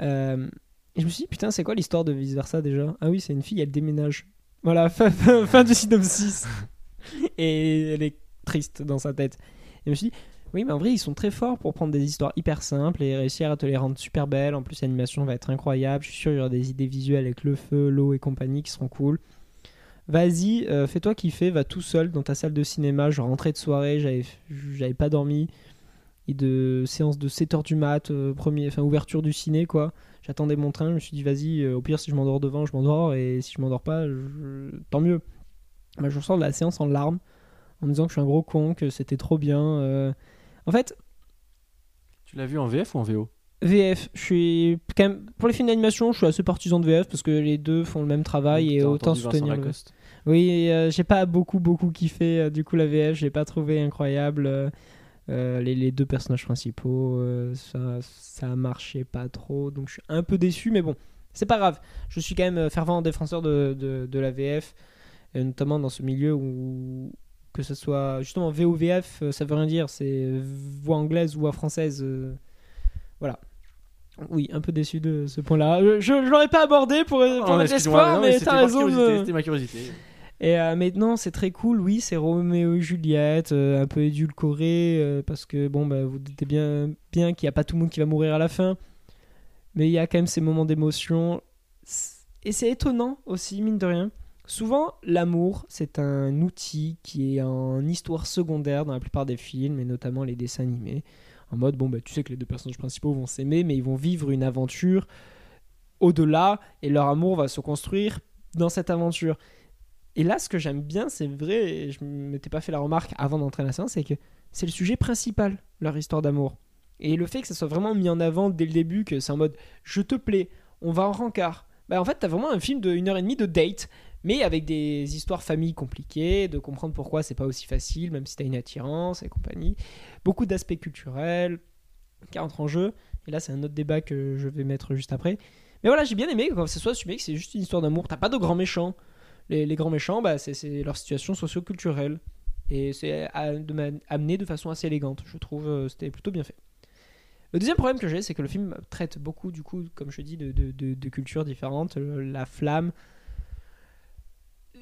Euh, et je me suis dit, putain, c'est quoi l'histoire de Vice Versa déjà? Ah oui, c'est une fille, elle déménage. Voilà, [LAUGHS] fin, fin, fin du synopsis. [LAUGHS] Et elle est triste dans sa tête. Et je me suis dit, oui, mais en vrai, ils sont très forts pour prendre des histoires hyper simples et réussir à te les rendre super belles. En plus, l'animation va être incroyable. Je suis sûr qu'il y aura des idées visuelles avec le feu, l'eau et compagnie qui seront cool. Vas-y, euh, fais-toi kiffer, va tout seul dans ta salle de cinéma. Je rentrais de soirée, j'avais, pas dormi. Et de séance de 7h du mat, euh, premier, ouverture du ciné quoi. J'attendais mon train, je me suis dit vas-y, euh, au pire si je m'endors devant, je m'endors et si je m'endors pas, tant mieux. Je ressors de la séance en larmes en me disant que je suis un gros con, que c'était trop bien. En fait, Tu l'as vu en VF ou en VO VF, je suis quand même pour les films d'animation, je suis assez partisan de VF parce que les deux font le même travail et autant soutenir le Oui, euh, j'ai pas beaucoup beaucoup kiffé euh, du coup la VF, j'ai pas trouvé incroyable. euh, les, les deux personnages principaux, ça, ça marchait pas trop, donc je suis un peu déçu, mais bon, c'est pas grave. Je suis quand même fervent défenseur de, de, de la VF, et notamment dans ce milieu où que ce soit justement VOVF, ça veut rien dire, c'est voix anglaise ou voix française. Voilà. Oui, un peu déçu de ce point-là. Je, je, l'aurais pas abordé pour, pour non, mais c'était t'as raison. C'était ma curiosité. et euh, maintenant, c'est très cool, oui, c'est Roméo et Juliette, euh, un peu édulcoré, euh, parce que, bon, bah, vous doutez bien, bien qu'il n'y a pas tout le monde qui va mourir à la fin, mais il y a quand même ces moments d'émotion, et c'est étonnant aussi, mine de rien. Souvent, l'amour, c'est un outil qui est en histoire secondaire dans la plupart des films, et notamment les dessins animés, en mode, bon, bah, tu sais que les deux personnages principaux vont s'aimer, mais ils vont vivre une aventure au-delà, et leur amour va se construire dans cette aventure. Et là, ce que j'aime bien, c'est vrai, et je m'étais pas fait la remarque avant d'entrer à la séance, c'est que c'est le sujet principal, leur histoire d'amour. Et le fait que ça soit vraiment mis en avant dès le début, que c'est en mode je te plais, on va en rencard. Bah, en fait, t'as vraiment un film de 1 heure et demie de date, mais avec des histoires famille compliquées, de comprendre pourquoi c'est pas aussi facile, même si t'as une attirance et compagnie. Beaucoup d'aspects culturels qui entrent en jeu. Et là, c'est un autre débat que je vais mettre juste après. Mais voilà, j'ai bien aimé que ce soit assumé que c'est juste une histoire d'amour. T'as pas de grands méchants les, grands méchants, bah, c'est- leur situation socio-culturelle. Et c'est amené de façon assez élégante. Je trouve euh, c'était plutôt bien fait. Le deuxième problème que j'ai, c'est que le film traite beaucoup, du coup, comme je dis, de cultures différentes. Euh, La flamme.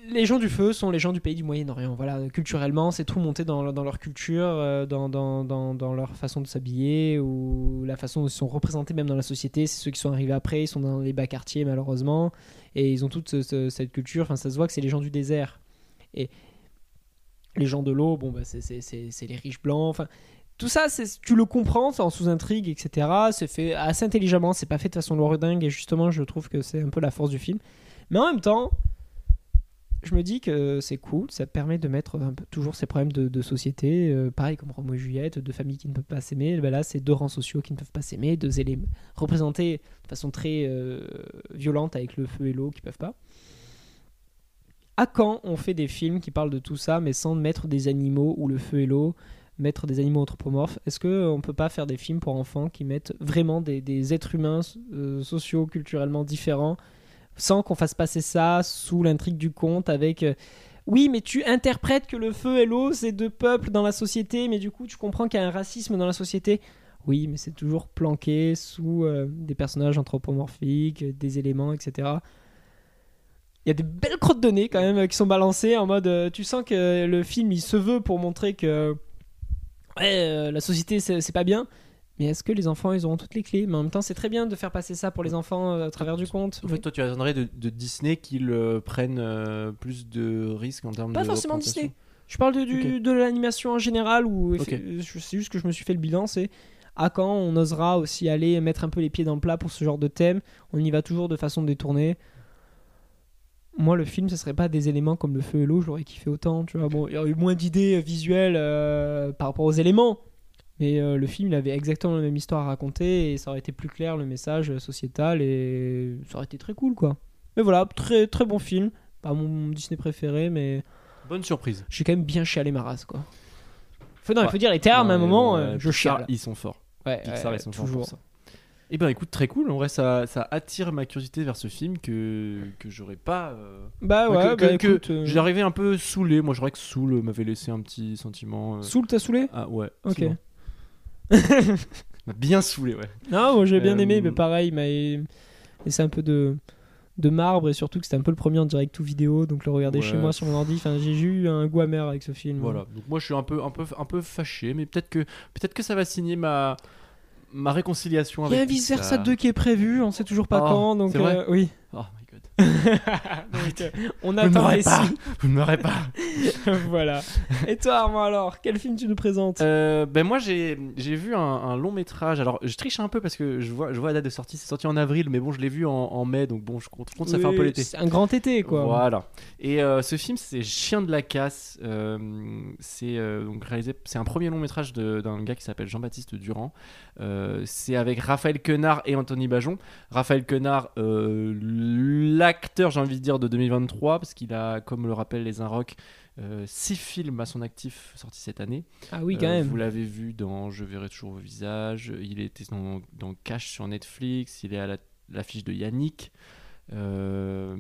Les gens du feu sont les gens du pays du Moyen-Orient. Voilà, culturellement, c'est tout monté dans, leur culture, euh, dans, leur façon de s'habiller, ou la façon dont ils sont représentés même dans la société. C'est ceux qui sont arrivés après, ils sont dans les bas quartiers, malheureusement et ils ont toute ce- ce- cette culture. Enfin, ça se voit que c'est les gens du désert et les gens de l'eau. Bon, bah, c'est- les riches blancs. Enfin, tout ça, tu le comprends, en sous-intrigue, etc. C'est fait assez intelligemment. C'est pas fait de façon lourdingue et justement, je trouve que c'est un peu la force du film. Mais en même temps, je me dis que c'est cool, ça permet de mettre toujours ces problèmes de, société, euh, pareil comme Roméo et Juliette, deux familles qui ne peuvent pas s'aimer. Ben là, c'est deux rangs sociaux qui ne peuvent pas s'aimer, deux éléments représentés de façon très euh, violente avec le feu et l'eau qui peuvent pas. À quand on fait des films qui parlent de tout ça, mais sans mettre des animaux ou le feu et l'eau, mettre des animaux anthropomorphes Est-ce qu'on peut pas faire des films pour enfants qui mettent vraiment des, êtres humains euh, sociaux, culturellement différents, sans qu'on fasse passer ça sous l'intrigue du conte avec. euh, oui, mais tu interprètes que le feu et l'eau, c'est deux peuples dans la société, mais du coup, tu comprends qu'il y a un racisme dans la société. Oui, mais c'est toujours planqué sous euh, des personnages anthropomorphiques, des éléments, etc. Il y a des belles crottes de nez quand même euh, qui sont balancées en mode. tu sens que le film il se veut pour montrer que ouais, la société c'est pas bien. Mais est-ce que les enfants ils auront toutes les clés? Mais en même temps, c'est très bien de faire passer ça pour les enfants euh, à travers du conte. En fait, toi, tu attendrais de, de Disney qu'ils euh, prennent euh, plus de risques en termes Pas de. forcément représentation? Disney. Je parle de, du- de l'animation en général où c'est juste que je me suis fait le bilan, c'est à quand on osera aussi aller mettre un peu les pieds dans le plat pour ce genre de thème? On y va toujours de façon détournée. Moi, le film, ce serait pas des éléments comme le feu et l'eau, je l'aurais kiffé autant. Tu vois, bon, il y aurait eu moins d'idées euh, visuelles euh, par rapport aux éléments, mais euh, le film, il avait exactement la même histoire à raconter et ça aurait été plus clair le message sociétal et ça aurait été très cool, quoi. Mais voilà, très très bon film. Pas mon Disney préféré, mais Bonne surprise. j'ai quand même bien chialé ma race quoi. Faut, non, il Ouais. faut dire les termes à un moment, euh, je Pixar, chiale. Ils sont forts. Ouais, Pixar, ouais, ils sont forts toujours. ça. Eh ben écoute, très cool. En vrai, ça, ça attire ma curiosité vers ce film que, que j'aurais pas. euh, Bah ouais, que, bah que- écoute. euh, J'arrivais un peu saoulé. Moi, je dirais que Soul m'avait laissé un petit sentiment. euh, Soul, t'as saoulé? Ah ouais. Ok. bon. M'a [LAUGHS] bien saoulé, ouais. Non, moi j'ai bien Euh, aimé, mais pareil, il m'a laissé un peu de, de marbre et surtout que c'était un peu le premier en direct tout vidéo, donc le regarder Ouais. chez moi sur mon ordi. Enfin, j'ai eu un goût amer avec ce film. Voilà. Donc moi, je suis un peu, un peu, un peu fâché, mais peut-être que, peut-être que ça va signer ma, ma réconciliation Il y avec. a un vice versa Pixar. 2 qui est prévu, on sait toujours pas Oh, quand, donc euh, oui. Oh god. [LAUGHS] Donc, euh, on Vous attend les pas. signes. Vous ne m'aurez pas. [LAUGHS] voilà. Et toi, Armand, alors, quel film tu nous présentes? Euh, ben moi j'ai j'ai vu un, un long métrage. Alors je triche un peu parce que je vois je vois la date de sortie. C'est sorti en avril, mais bon je l'ai vu en, en mai, donc bon je compte, je compte ça fait un peu Oui, l'été. C'est un grand été, quoi. Voilà. Et euh, ce film, c'est Chien de la casse. Euh, c'est euh, donc réalisé. C'est un premier long métrage de- d'un gars qui s'appelle Jean-Baptiste Durand. Euh, c'est avec Raphaël Quenard et Anthony Bajon. Raphaël Quenard, euh, l'acteur, j'ai envie de dire, de 2023, parce qu'il a, comme le rappellent les Inrocks, euh, six films à son actif sortis cette année. Ah oui, quand Euh, même. Vous l'avez vu dans Je verrai toujours vos visages. Il était dans, dans Cash sur Netflix. Il est à la- l'affiche de Yannick. Euh,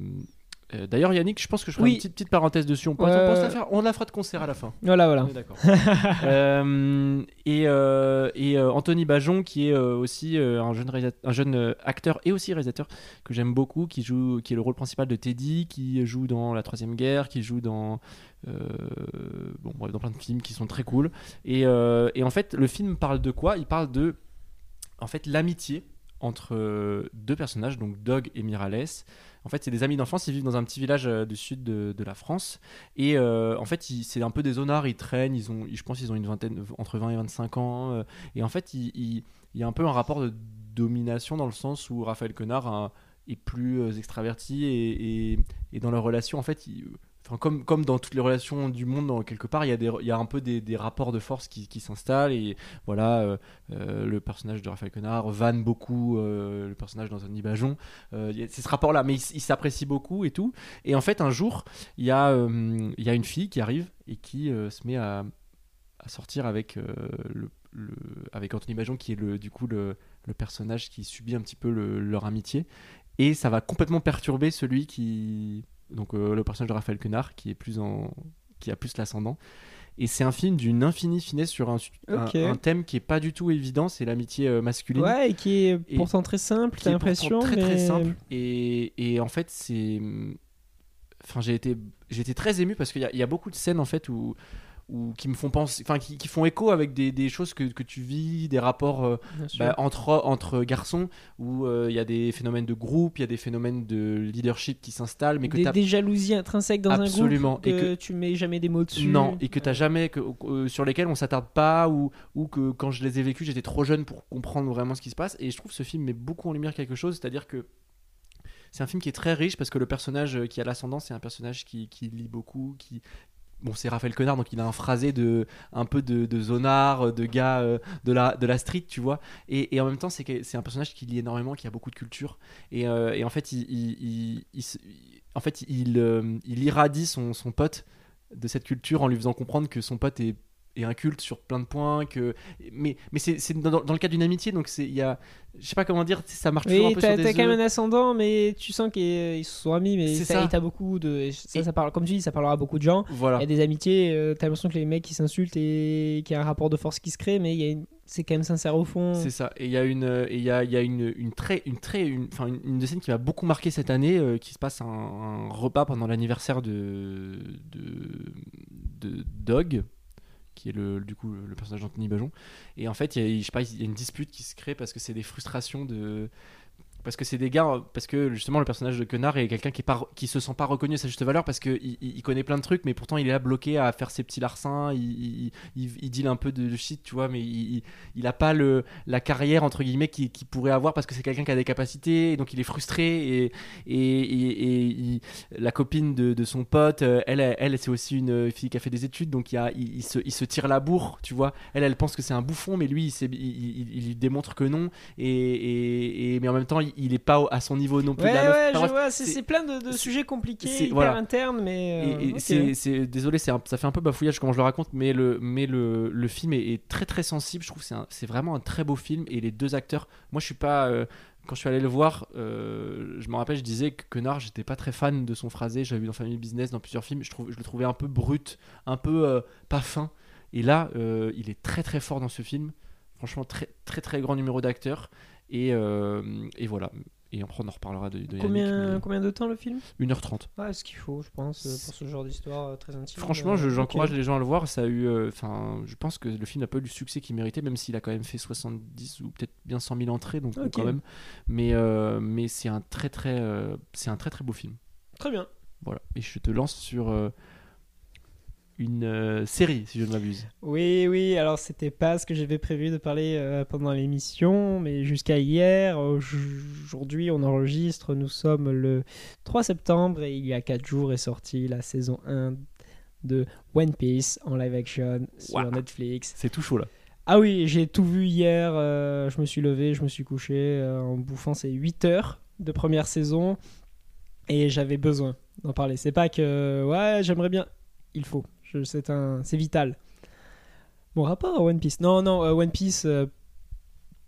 euh, D'ailleurs, Yannick, je pense que je ferai Oui. une petite, petite parenthèse dessus. On, peut, on, ouais. la faire- on la fera de concert à la fin. Voilà, voilà. D'accord. [LAUGHS] Euh, et euh, et euh, Anthony Bajon, qui est euh, aussi euh, un jeune, un jeune euh, acteur et aussi réalisateur que j'aime beaucoup, qui joue, qui est le rôle principal de Teddy, qui joue dans La Troisième Guerre, qui joue dans euh, bon, bref, dans plein de films qui sont très cool. Et, euh, et en fait, le film parle de quoi? Il parle de en fait l'amitié entre euh, deux personnages, donc Dog et Mirales. En fait, c'est des amis d'enfance, ils vivent dans un petit village euh, du sud de, la France. Et euh, en fait, c'est un peu des zonards, ils traînent, ils ont, je pense qu'ils ont une vingtaine, entre 20 et 25 ans. euh, et en fait, il, y a un peu un rapport de domination dans le sens où Raphaël Quenard a- est plus extraverti et, et- et dans leur relation, en fait, il- Comme, dans toutes les relations du monde, quelque part, il y a, un peu des, rapports de force qui, s'installent. Et voilà, euh, euh, le personnage de Raphaël Quenard vanne beaucoup euh, le personnage d'Anthony Bajon. C'est ce rapport-là, mais ils il s'apprécient beaucoup et tout. Et en fait, un jour, il y, a, une fille qui arrive et qui se met à, sortir avec, Anthony Bajon, qui est le, du coup le, personnage qui subit un petit peu le- leur amitié. Et ça va complètement perturber celui qui. Donc euh, le personnage de Raphaël Quenard, qui, est plus en, qui a plus l'ascendant. Et c'est un film d'une infinie finesse sur un, un- Ok. un thème qui est pas du tout évident, c'est l'amitié euh, masculine Ouais, et qui est Et- pourtant très simple, qui t'as l'impression. très très simple et, et en fait c'est enfin j'ai été j'ai été très ému parce qu'il y, y a beaucoup de scènes en fait où, où qui me font penser enfin qui, qui font écho avec des, des choses que, que tu vis des rapports euh, bah, entre entre garçons où euh, il y a des phénomènes de groupe il y a des phénomènes de leadership qui s'installent mais que des, des jalousies intrinsèques dans Absolument, un groupe et que, que- tu mets jamais des mots dessus. non, et que t'as jamais, que, euh, sur lesquels on s'attarde pas, ou, ou que quand je les ai vécus, j'étais trop jeune pour comprendre vraiment ce qui se passe. Et je trouve que ce film met beaucoup en lumière quelque chose, c'est-à-dire que c'est un film qui est très riche parce que le personnage qui a l'ascendant, c'est un personnage qui, qui lit beaucoup, qui. Bon, c'est Raphaël Quenard, donc il a un phrasé de un peu de, de zonard, de gars euh, de la street, tu vois. Et, en même temps, c'est un personnage qui lit énormément, qui a beaucoup de culture. Et, euh, en fait, il irradie son, son pote de cette culture en lui faisant comprendre que son pote est, est inculte sur plein de points que mais mais c'est dans, dans le cadre d'une amitié donc c'est il y a je sais pas comment dire ça marche toujours un Oui, peu t'as sur des t'as quand même un ascendant, mais tu sens qu'ils se sont amis, mais ça, et t'as beaucoup de. Ça, Et- ça parle, comme tu dis, ça parlera à beaucoup de gens. voilà Il y a des amitiés, euh, t'as l'impression que les mecs qui s'insultent et qu'il y a un rapport de force qui se crée, mais il y a une- c'est quand même sincère au fond. C'est ça. Et il y a une, et il y a, il y a une, une très, une très, une, enfin une, une des scènes qui m'a beaucoup marqué cette année, euh, qui se passe un, un repas pendant l'anniversaire de, de, de Dog, qui est le, du coup le personnage d'Anthony Bajon. Et en fait, il il y a une dispute qui se crée parce que c'est des frustrations de parce que c'est des gars parce que justement le personnage de Quenard est quelqu'un qui est pas qui se sent pas reconnu à sa juste valeur parce que il, connaît plein de trucs mais pourtant il est là bloqué à faire ses petits larcins il, il, il, deal un peu de shit tu vois mais il, il, a pas le la carrière entre guillemets qu'il qu'il pourrait avoir parce que c'est quelqu'un qui a des capacités donc il est frustré et et, et, la copine de, de son pote euh, elle elle, c'est aussi une fille qui a fait des études donc il, a, il, se, il se tire la bourre tu vois. Elle elle pense que c'est un bouffon mais lui il, il, démontre que non et, et- mais en même temps il, il est pas à son niveau non plus Ouais, ouais, Enfin, je bref, vois, c'est plein de, sujets compliqués, hyper voilà. internes, mais. euh, c'est, désolé, c'est un- ça fait un peu bafouillage comment je le raconte, mais le, mais le, le film est, est très très sensible. Je trouve que c'est, vraiment un très beau film et les deux acteurs. Moi, je suis pas. euh, quand je suis allé le voir, euh, je me rappelle, je disais que Quenard, j'étais pas très fan de son phrasé. J'avais vu dans Family Business, dans plusieurs films. Je, trouve, je le trouvais un peu brut, un peu pas fin. Et là, il est très très fort dans ce film. Franchement, très très très grand numéro d'acteurs. Et, euh, et voilà. Et après, on en reparlera de, de Yannick, Combien, mais- combien de temps le film? 1h30. Ouais, ce qu'il faut, je pense, euh, pour ce genre d'histoire euh, très intime. Franchement, euh, je- j'encourage les gens à le voir. Ça a eu, euh, enfin, je pense que le film n'a pas eu le succès qu'il méritait, même s'il a quand même fait 70 ou peut-être bien 100 000 entrées, donc quand même. Mais, euh, mais c'est un très très, euh, c'est un très très beau film. Très bien. Voilà. Et je te lance sur euh, une euh, série, si je ne m'abuse. Oui, oui, alors c'était pas ce que j'avais prévu de parler euh, pendant l'émission, mais jusqu'à hier, aujourd'hui on enregistre, nous sommes le 3 septembre et il y a 4 jours est sortie la saison 1 de One Piece en live action sur Wow. Netflix. C'est tout chaud là. Ah oui, j'ai tout vu hier, euh, je me suis levé, je me suis couché euh, en bouffant ces 8 heures de première saison. Et j'avais besoin d'en parler. C'est pas que, ouais, j'aimerais bien. Il faut. C'est un, c'est vital. Mon rapport à One Piece. Non, non, euh, One Piece. euh,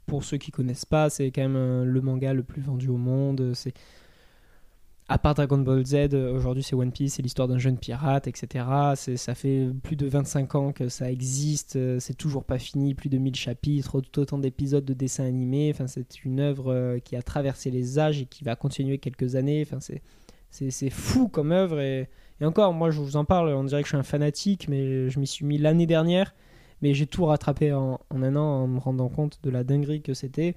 pour ceux qui connaissent pas, c'est quand même euh, le manga le plus vendu au monde. C'est à part Dragon Ball Z, aujourd'hui c'est One Piece, c'est l'histoire d'un jeune pirate, etc. Ça fait plus de 25 ans que ça existe, c'est toujours pas fini, plus de 1000 chapitres, tout autant d'épisodes de dessins animés. Enfin, c'est une œuvre qui a traversé les âges et qui va continuer quelques années. Enfin, c'est fou comme œuvre. Et, et encore, moi je vous en parle, on dirait que je suis un fanatique, mais je m'y suis mis l'année dernière. Mais j'ai tout rattrapé en, un an en me rendant compte de la dinguerie que c'était.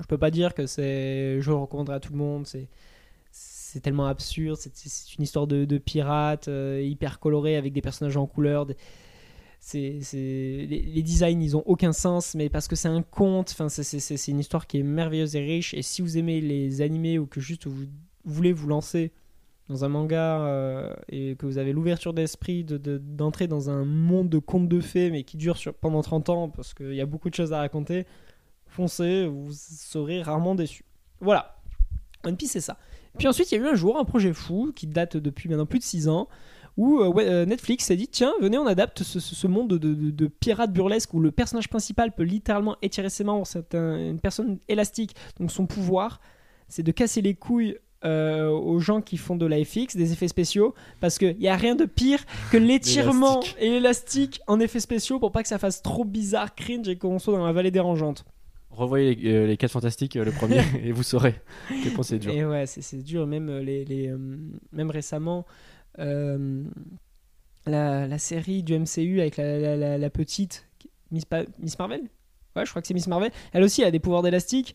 Je peux pas dire que c'est. Je le recommanderais à tout le monde. C'est c'est tellement absurde. C'est une histoire de, de pirates euh, hyper colorée avec des personnages en couleur. les, designs, ils ont aucun sens, mais parce que c'est un conte. C'est une histoire qui est merveilleuse et riche. Et si vous aimez les animés ou que juste vous voulez vous lancer dans un manga euh, et que vous avez l'ouverture d'esprit de- de- d'entrer dans un monde de contes de fées, mais qui dure sur, pendant 30 ans, parce qu'il y a beaucoup de choses à raconter, foncez, vous serez rarement déçus. Voilà. One Piece, c'est ça. Puis ensuite, il y a eu un jour un projet fou qui date depuis maintenant plus de 6 ans où euh, euh, Netflix s'est dit tiens, venez, on adapte ce, monde de, de, de pirates burlesques où le personnage principal peut littéralement étirer ses membres. C'est un- une personne élastique, donc son pouvoir, c'est de casser les couilles. Euh, aux gens qui font de la FX, des effets spéciaux, parce qu'il n'y a rien de pire que l'étirement et l'élastique en effets spéciaux pour pas que ça fasse trop bizarre, cringe et qu'on soit dans la vallée dérangeante. Revoyez les, euh, les 4 fantastiques, euh, le premier, [LAUGHS] et vous saurez quel point c'est dur. Et ouais, c'est, dur. Même, euh, les, les, même récemment, la, la série du MCU avec la, la, la- la petite Miss, Pa- Miss Marvel? Ouais, je crois que c'est Miss Marvel. Elle aussi a des pouvoirs d'élastique.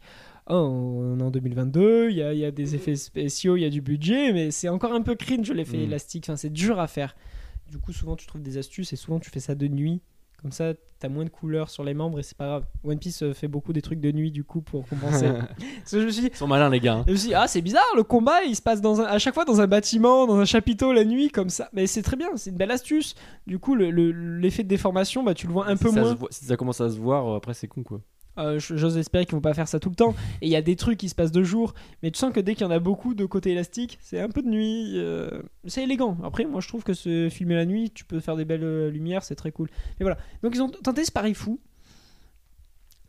Oh, on est en 2022, il y a, il y a des effets spéciaux, il y a du budget, mais c'est encore un peu cringe l'effet Mm. élastique. Enfin, c'est dur à faire. Du coup, souvent tu trouves des astuces et souvent tu fais ça de nuit. Comme ça, t'as moins de couleurs sur les membres et c'est pas grave. One Piece euh, fait beaucoup des trucs de nuit du coup pour compenser. [LAUGHS] Parce que je me suis dit, Ils sont malins, les gars. hein. je me suis dit, ah, c'est bizarre, le combat, il se passe dans un- à chaque fois dans un bâtiment, dans un chapiteau la nuit, comme ça. Mais c'est très bien, c'est une belle astuce. Du coup, le- le- l'effet de déformation, bah, tu le vois un Si peu ça moins. voit- si ça commence à se voir, euh, après, c'est con, quoi. Euh, J'ose espérer qu'ils vont pas faire ça tout le temps. Et il y a des trucs qui se passent de jour, mais tu sens que dès qu'il y en a beaucoup de côté élastique, c'est un peu de nuit. euh, c'est élégant. Après, moi, je trouve que se filmer la nuit, tu peux faire des belles euh, lumières, c'est très cool. Mais voilà. Donc, ils ont tenté ce pari fou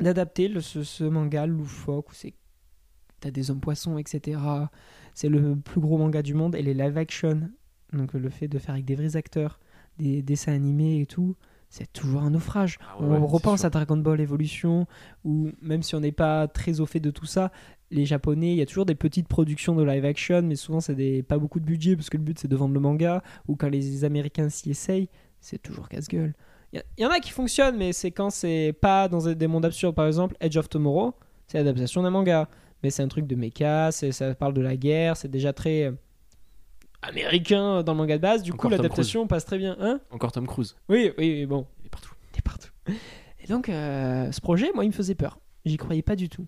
d'adapter ce, ce manga loufoque où c'est t'as des hommes poissons, etc. C'est le plus gros manga du monde et les live action. Donc, le fait de faire avec des vrais acteurs, des dessins animés et tout. C'est toujours un naufrage. Ah ouais, on repense à Dragon Ball Evolution, où même si on n'est pas très au fait de tout ça, les Japonais, il y a toujours des petites productions de live action, mais souvent c'est des pas beaucoup de budget parce que le but c'est de vendre le manga. Ou quand les Américains s'y essayent, c'est toujours casse-gueule. Il y, a- il y en a qui fonctionnent, mais c'est quand c'est pas dans des mondes absurdes. Par exemple, Edge of Tomorrow, c'est l'adaptation d'un manga, mais c'est un truc de mecha, ça parle de la guerre, c'est déjà très euh, américain dans le manga de base. Du coup, Tom l'adaptation passe très bien. Hein Encore Tom Cruise. oui, oui, bon. Il est partout. T'es partout. Et donc, euh, ce projet, moi, il me faisait peur. J'y croyais pas du tout.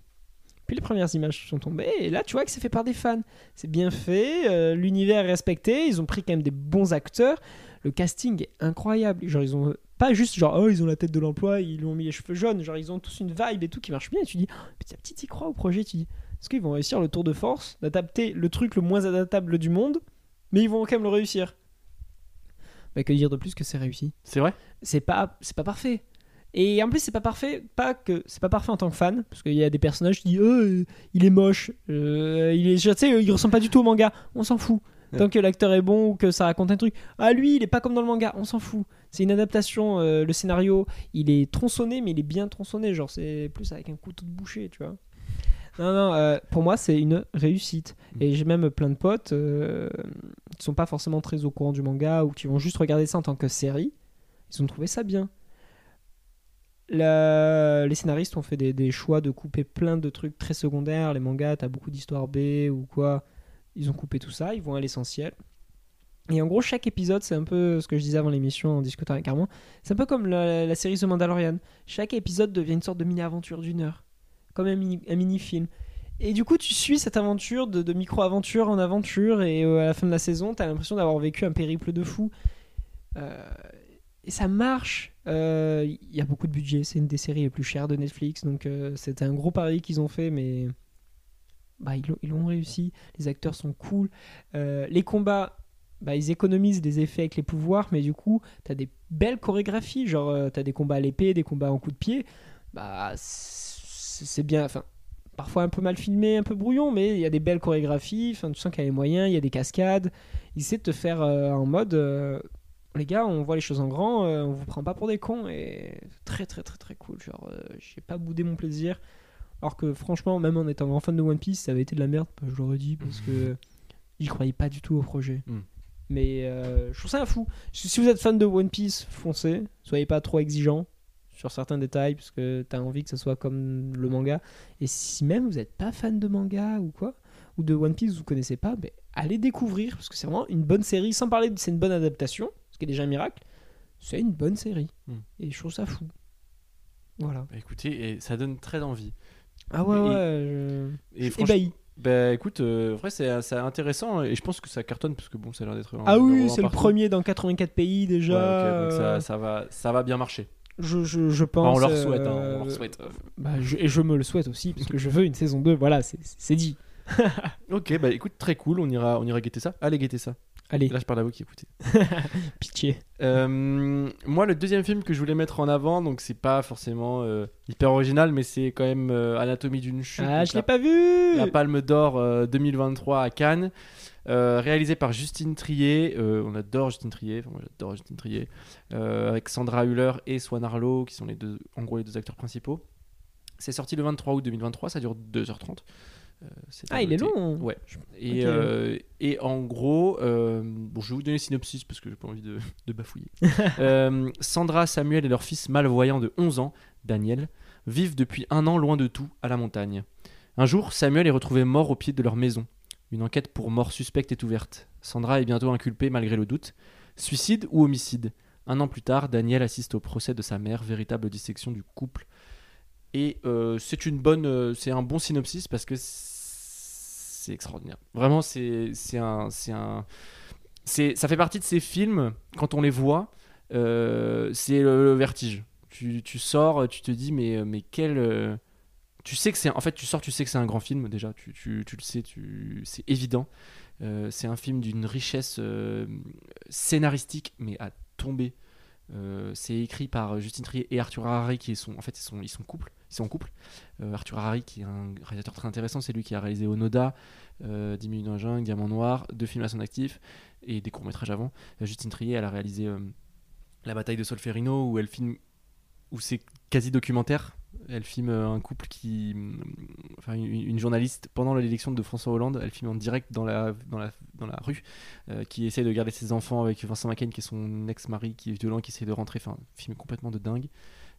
Puis les premières images sont tombées, et là, tu vois que c'est fait par des fans. C'est bien fait, euh, l'univers est respecté, ils ont pris quand même des bons acteurs. Le casting est incroyable. Genre, ils ont pas juste genre, oh, ils ont la tête de l'emploi, ils lui ont mis les cheveux jaunes. Genre, ils ont tous une vibe et tout qui marche bien. Et tu dis, oh, petit à petit, y crois au projet. Tu dis, est-ce qu'ils vont réussir le tour de force d'adapter le truc le moins adaptable du monde, mais ils vont quand même le réussir. Bah, que dire de plus que c'est réussi? C'est vrai? C'est pas c'est pas parfait. Et en plus c'est pas parfait pas que c'est pas parfait en tant que fan parce qu'il y a des personnages qui disent euh, il est moche euh, il est tu sais il ressemble pas du tout au manga on s'en fout. Ouais. tant que l'acteur est bon ou que ça raconte un truc. Ah lui il est pas comme dans le manga on s'en fout. C'est une adaptation euh, le scénario il est tronçonné mais il est bien tronçonné genre c'est plus avec un couteau de boucher tu vois non non euh, pour moi c'est une réussite et j'ai même plein de potes euh, qui sont pas forcément très au courant du manga ou qui vont juste regarder ça en tant que série ils ont trouvé ça bien. La- Les scénaristes ont fait des, des choix de couper plein de trucs très secondaires. Les mangas, t'as beaucoup d'histoires B ou quoi. Ils ont coupé tout ça, ils vont à l'essentiel. Et en gros, chaque épisode, c'est un peu ce que je disais avant l'émission en discutant avec Armand. C'est un peu comme la, la série The Mandalorian. Chaque épisode devient une sorte de mini-aventure d'une heure. Comme un mini- un mini-film. et du coup, tu suis cette aventure de, micro-aventure en aventure. Et euh, à la fin de la saison, t'as l'impression d'avoir vécu un périple de fou. Euh, et ça marche. Euh, Il y a beaucoup de budget. C'est une des séries les plus chères de Netflix. Donc, euh, c'était un gros pari qu'ils ont fait. Mais bah, ils l'ont- réussi. Les acteurs sont cool. Euh, les combats, bah, ils économisent des effets avec les pouvoirs, mais du coup, t'as des belles chorégraphies. Genre, euh, t'as des combats à l'épée, des combats en coup de pied. Bah, c'est bien. Enfin, parfois un peu mal filmé, un peu brouillon, mais il y a des belles chorégraphies. Enfin, tu sens qu'il y a les moyens, il y a des cascades. Essaient de te faire euh, en mode. euh, les gars, on voit les choses en grand, euh, on vous prend pas pour des cons et très très très très cool. Genre, j'ai pas boudé mon plaisir. Alors que franchement, même en étant grand fan de One Piece, ça avait été de la merde, je l'aurais dit, parce que [LAUGHS] j'y croyais pas du tout au projet. Mm. Mais euh, je trouve ça fou. Si si vous êtes fan de One Piece, foncez. Soyez pas trop exigeant sur certains détails, parce que t'as envie que ça soit comme le manga. Et si même vous n'êtes pas fan de manga ou quoi, ou de One Piece, vous connaissez pas, ben, allez découvrir, parce que c'est vraiment une bonne série. Sans parler de c'est une bonne adaptation, ce qui est déjà un miracle, c'est une bonne série. Mm. Et je trouve ça fou. Voilà. Bah, écoutez, et ça donne très envie. Ah ouais, Et- ouais. je- Et franchement, ébahi. bah écoute, euh, en vrai, c'est c'est intéressant et je pense que ça cartonne parce que bon, ça a l'air d'être. Ah oui, c'est le premier dans 84 pays Ouais, déjà. donc euh, ça, ça va, ça va bien marcher. Je, je, je Enfin, pense. on leur souhaite, hein, euh, on leur souhaite. bah, je- et je me le souhaite aussi, parce que je veux une saison 2. Voilà, c'est- dit. [LAUGHS] Ok, bah écoute, très cool, on ira, on ira guetter ça. Allez, guetter ça. Allez, Là, je parle à vous qui écoutez. [LAUGHS] pitié. Euh, moi, le deuxième film que je voulais mettre en avant, donc c'est pas forcément euh, hyper original, mais c'est quand même euh, Anatomie d'une chute. Ah, je l'ai la, pas vu la Palme d'Or euh, 2023 à Cannes, euh, réalisé par Justine Trier. Euh, on adore Justine Trier, enfin, moi j'adore Justine Trier, euh, avec Sandra Hüller et Swan Arlo, qui sont les deux, en gros les deux acteurs principaux. C'est sorti le 23 août 2023, ça dure 2h30. Euh, c'est à Ah, il est long. Ouais. Et, euh, en gros, euh, bon, je vais vous donner le synopsis parce que j'ai pas envie de, de bafouiller. [LAUGHS] Euh, Sandra, Samuel et leur fils malvoyant de 11 ans, Daniel, vivent depuis un an loin de tout, à la montagne. Un jour, Samuel est retrouvé mort au pied de leur maison. Une enquête pour mort suspecte est ouverte. Sandra est bientôt inculpée malgré le doute. Suicide ou homicide? Un an plus tard, Daniel assiste au procès de sa mère, véritable dissection du couple. Et euh, c'est une bonne, euh, c'est un bon synopsis parce que c'est extraordinaire. Vraiment, c'est un, c'est un, ça fait partie de ces films quand on les voit, euh, c'est le, vertige. Tu, tu sors, tu te dis mais mais quel, tu sais que c'est, en fait tu sors, tu sais que c'est un grand film déjà. Tu, tu, tu le sais, tu, c'est évident. Euh, c'est un film d'une richesse euh, scénaristique mais à tomber. Euh, c'est écrit par Justine Trier et Arthur Harari qui sont en fait ils sont ils sont couple ils sont en couple Arthur Harari qui est un réalisateur très intéressant c'est lui qui a réalisé Onoda euh, 10 minutes la jungle Diamant Noir deux films à son actif et des courts métrages avant Justine Trier elle a réalisé La bataille de Solferino où elle filme où c'est quasi documentaire elle filme un couple qui enfin une, une journaliste pendant l'élection de François Hollande elle filme en direct dans la dans la dans la rue euh, qui essaie de garder ses enfants avec Vincent McCain qui est son ex-mari qui est violent qui essaie de rentrer. Enfin film complètement de dingue.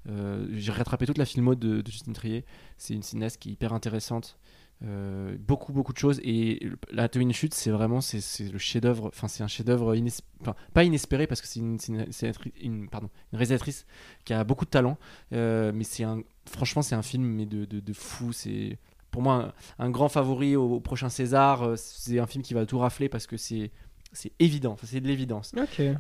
Euh, j'ai rattrapé toute la filmo de, de Justine Trier. C'est une cinéaste qui est hyper intéressante Euh, beaucoup beaucoup de choses. Et la une chute c'est vraiment c'est le chef d'œuvre enfin c'est un chef d'œuvre inées- enfin, pas inespéré parce que c'est une, une- une- pardon une réalisatrice qui a beaucoup de talent. Euh, mais c'est un franchement c'est un film mais de, de, de fou. C'est pour moi un, un grand favori au, au prochain César. Euh, c'est un film qui va tout rafler parce que c'est c'est évident. Enfin, c'est de l'évidence.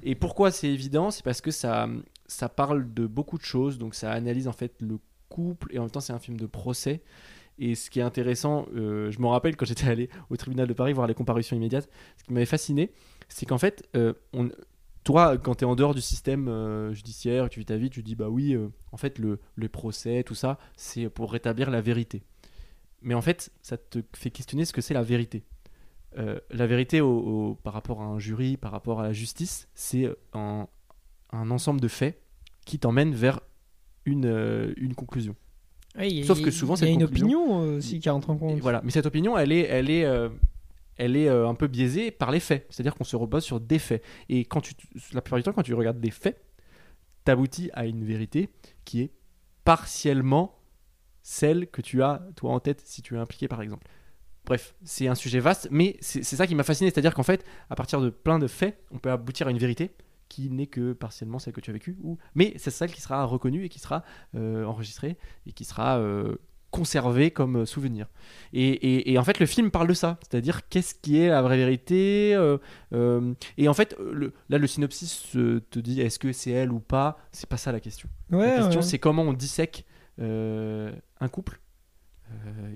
Et pourquoi c'est évident? C'est parce que ça, ça parle de beaucoup de choses, donc ça analyse en fait le couple. Et en même temps c'est un film de procès. Et ce qui est intéressant, euh, je me rappelle quand j'étais allé au tribunal de Paris voir les comparutions immédiates, ce qui m'avait fasciné, c'est qu'en fait, euh, toi, quand tu es en dehors du système euh, judiciaire, tu vis ta vie, tu dis bah oui, en fait, le, procès, tout ça, c'est pour rétablir la vérité. Mais en fait, ça te fait questionner ce que c'est la vérité. La vérité par rapport à un jury, par rapport à la justice, c'est un, ensemble de faits qui t'emmènent vers une conclusion. A- Sauf que souvent, cette une opinion euh, aussi qui rentre en compte. voilà. Mais cette opinion, elle est, elle est, euh, elle est euh, un peu biaisée par les faits. C'est-à-dire qu'on se repose sur des faits. Et quand tu, la plupart du temps, quand tu regardes des faits, t'aboutis à une vérité qui est partiellement celle que tu as toi en tête si tu es impliqué par exemple. Bref, c'est un sujet vaste, mais c'est c'est ça qui m'a fasciné, c'est-à-dire qu'en fait, à partir de plein de faits, on peut aboutir à une vérité qui n'est que partiellement celle que tu as vécue, ou... mais c'est celle qui sera reconnue et qui sera euh, enregistrée et qui sera euh, conservée comme euh, souvenir. Et, et- et en fait, le film parle de ça, c'est-à-dire qu'est-ce qui est la vraie vérité. euh, et en fait, le- là, le synopsis te dit est-ce que c'est elle ou pas? C'est pas ça la question. Ouais, la question, ouais. c'est comment on dissèque un couple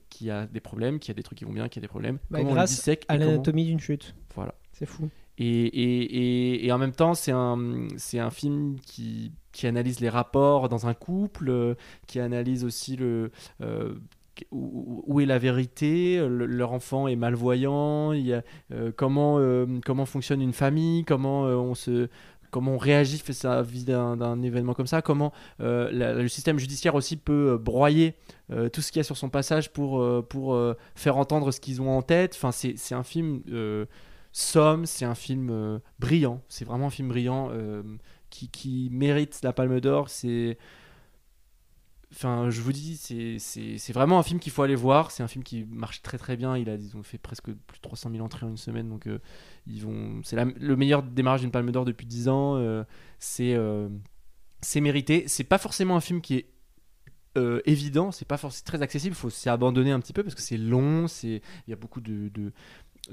qui a des problèmes, qui a des trucs qui vont bien, qui a des problèmes. Bah, comment on grâce dissèque À comment- l'anatomie d'une chute. Voilà. C'est fou. Et, en même temps, c'est un, film qui, analyse les rapports dans un couple, euh, qui analyse aussi euh, où, est la vérité, le- leur enfant est malvoyant, euh, comment, fonctionne une famille, comment on réagit face à d'un événement comme ça, comment le système judiciaire aussi peut broyer tout ce qu'il y a sur son passage pour, pour faire entendre ce qu'ils ont en tête. Enfin, c'est un film somme, c'est un film euh, brillant, c'est vraiment un film brillant euh, qui, mérite la Palme d'Or. C'est je vous dis, c'est- vraiment un film qu'il faut aller voir. C'est un film qui marche très très bien. Il a, fait presque plus de 300 000 entrées en une semaine, donc euh. C'est le meilleur démarrage d'une Palme d'Or depuis 10 ans. c'est mérité. C'est pas forcément un film qui est évident. C'est pas forcément très accessible. Il faut s'y abandonner un petit peu parce que c'est long. Il y a beaucoup de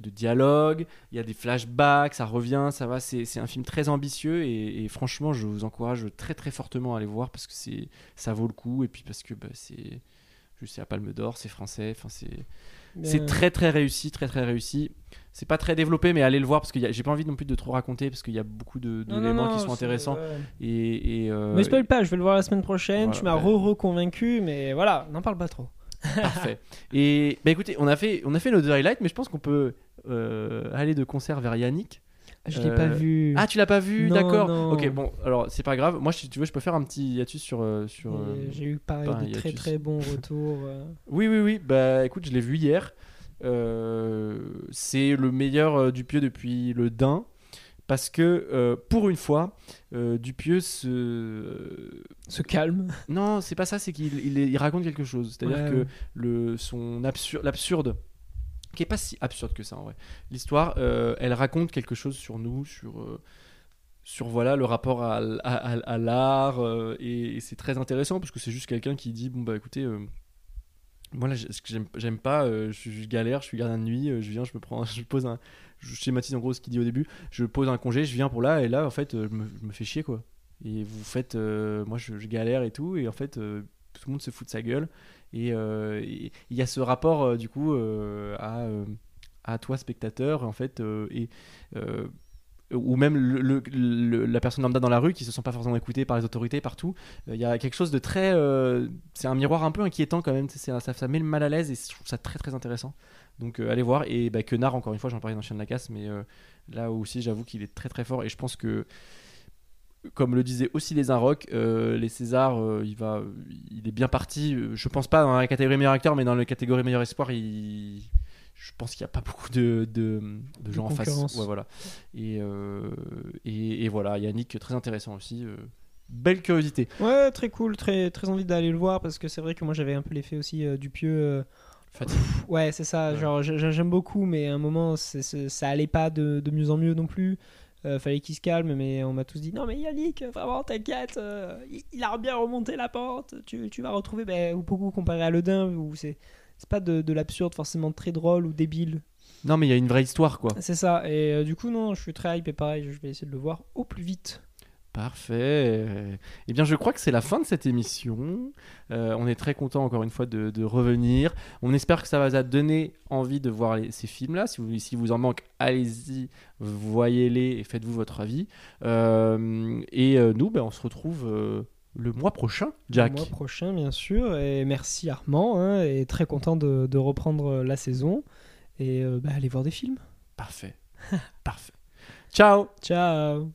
de dialogue, il y a des flashbacks, ça revient, ça va, c'est un film très ambitieux et, et franchement je vous encourage très très fortement à aller voir parce que c'est ça vaut le coup et puis parce que bah, c'est sais à Palme d'Or, c'est français, enfin c'est c'est Euh, très très réussi, très très réussi. C'est pas très développé, mais allez le voir parce que j'ai pas envie non plus de trop raconter parce qu'il y a beaucoup de- d'éléments qui sont intéressants. ouais. Et, et, euh, Me spoil pas, je vais le voir la semaine prochaine. Voilà, tu m'as ouais. re-reconvaincu, mais voilà, n'en parle pas trop. [LAUGHS] parfait. Et bah écoutez, on a fait on a fait nos deux highlights, mais je pense qu'on peut euh, aller de concert vers Yannick. Je l'ai Euh, pas vu. Ah, tu l'as pas vu, d'accord. Ok, bon, alors c'est pas grave. Moi, si tu veux, je peux faire un petit hiatus sur. euh, sur euh, J'ai eu pareil pas un de très hiatus. très bons retours. euh. [LAUGHS] Oui, oui, oui. Bah écoute, je l'ai vu hier. Euh, c'est le meilleur euh, Dupieux depuis le Dain. Parce que euh, pour une fois, euh, Dupieux se. Se calme. Non, c'est pas ça, c'est qu'il il, il raconte quelque chose. C'est-à-dire Ouais, que ouais. le, son absurde, l'absurde, qui est pas si absurde que ça en vrai. L'histoire, euh, elle raconte quelque chose sur nous, sur, sur voilà le rapport à, à- à- à l'art, euh, et, et c'est très intéressant parce que c'est juste quelqu'un qui dit bon bah écoutez. euh, moi là, ce que j'aime- pas, euh, je, je galère, je suis gardien de nuit, je viens, je me prends, [LAUGHS] je pose un, je schématise en gros ce qu'il dit au début, je pose un congé, je viens pour là, et là en fait, euh, je me, fais chier quoi. Et vous faites, euh, moi je, galère et tout, et en fait, euh, tout le monde se fout de sa gueule. Et il y a ce rapport du coup à, toi spectateur en fait et ou même la personne lambda dans la rue qui se sent pas forcément écoutée par les autorités partout il y a quelque chose de très c'est un miroir un peu inquiétant quand même ça, ça met le mal à l'aise et je trouve ça très très intéressant donc euh, allez voir et bah, Quenard encore une fois j'en parlais dans Chien de la casse mais euh, là aussi j'avoue qu'il est très très fort et je pense que comme le disait aussi les Inrocks, euh, les Césars, euh, il va, il est bien parti. Je pense pas dans la catégorie meilleur acteur, mais dans la catégorie meilleur espoir, il, je pense qu'il n'y a pas beaucoup de, de, de gens en face. Ouais, voilà. Et, euh, et, et voilà, Yannick, très intéressant aussi. belle curiosité. Ouais, très cool, très, très envie d'aller le voir parce que c'est vrai que moi j'avais un peu l'effet aussi du pieux. Fatigue. Ouais, c'est ça. Ouais. Genre, j'ai- j'aime beaucoup, mais à un moment, c'est- c'est- ça allait pas de, de mieux en mieux non plus. Euh, fallait qu'il se calme, mais on m'a tous dit non, mais Yannick, vraiment, t'inquiète, euh, il, il a bien remonté la pente. Tu, tu vas retrouver, ben, ou beaucoup comparé à Le Dain, où c'est c'est pas de, de l'absurde forcément très drôle ou débile. Non, mais il y a une vraie histoire, quoi. C'est ça. Et euh, du coup, non, je suis très hype et pareil, je vais essayer de le voir au plus vite. Parfait. Eh bien, je crois que c'est la fin de cette émission. Euh, on est très content encore une fois de, de revenir. On espère que ça va vous donner envie de voir les- ces films-là. Si vous, si vous en manque, allez-y, voyez-les et faites-vous votre avis. Euh, et euh, nous, ben, on se retrouve le mois prochain, Jack. Le mois prochain, bien sûr. Et merci Armand, hein, et très content de, de reprendre la saison. Et bah, allez voir des films. Parfait. [LAUGHS] Parfait. Ciao Ciao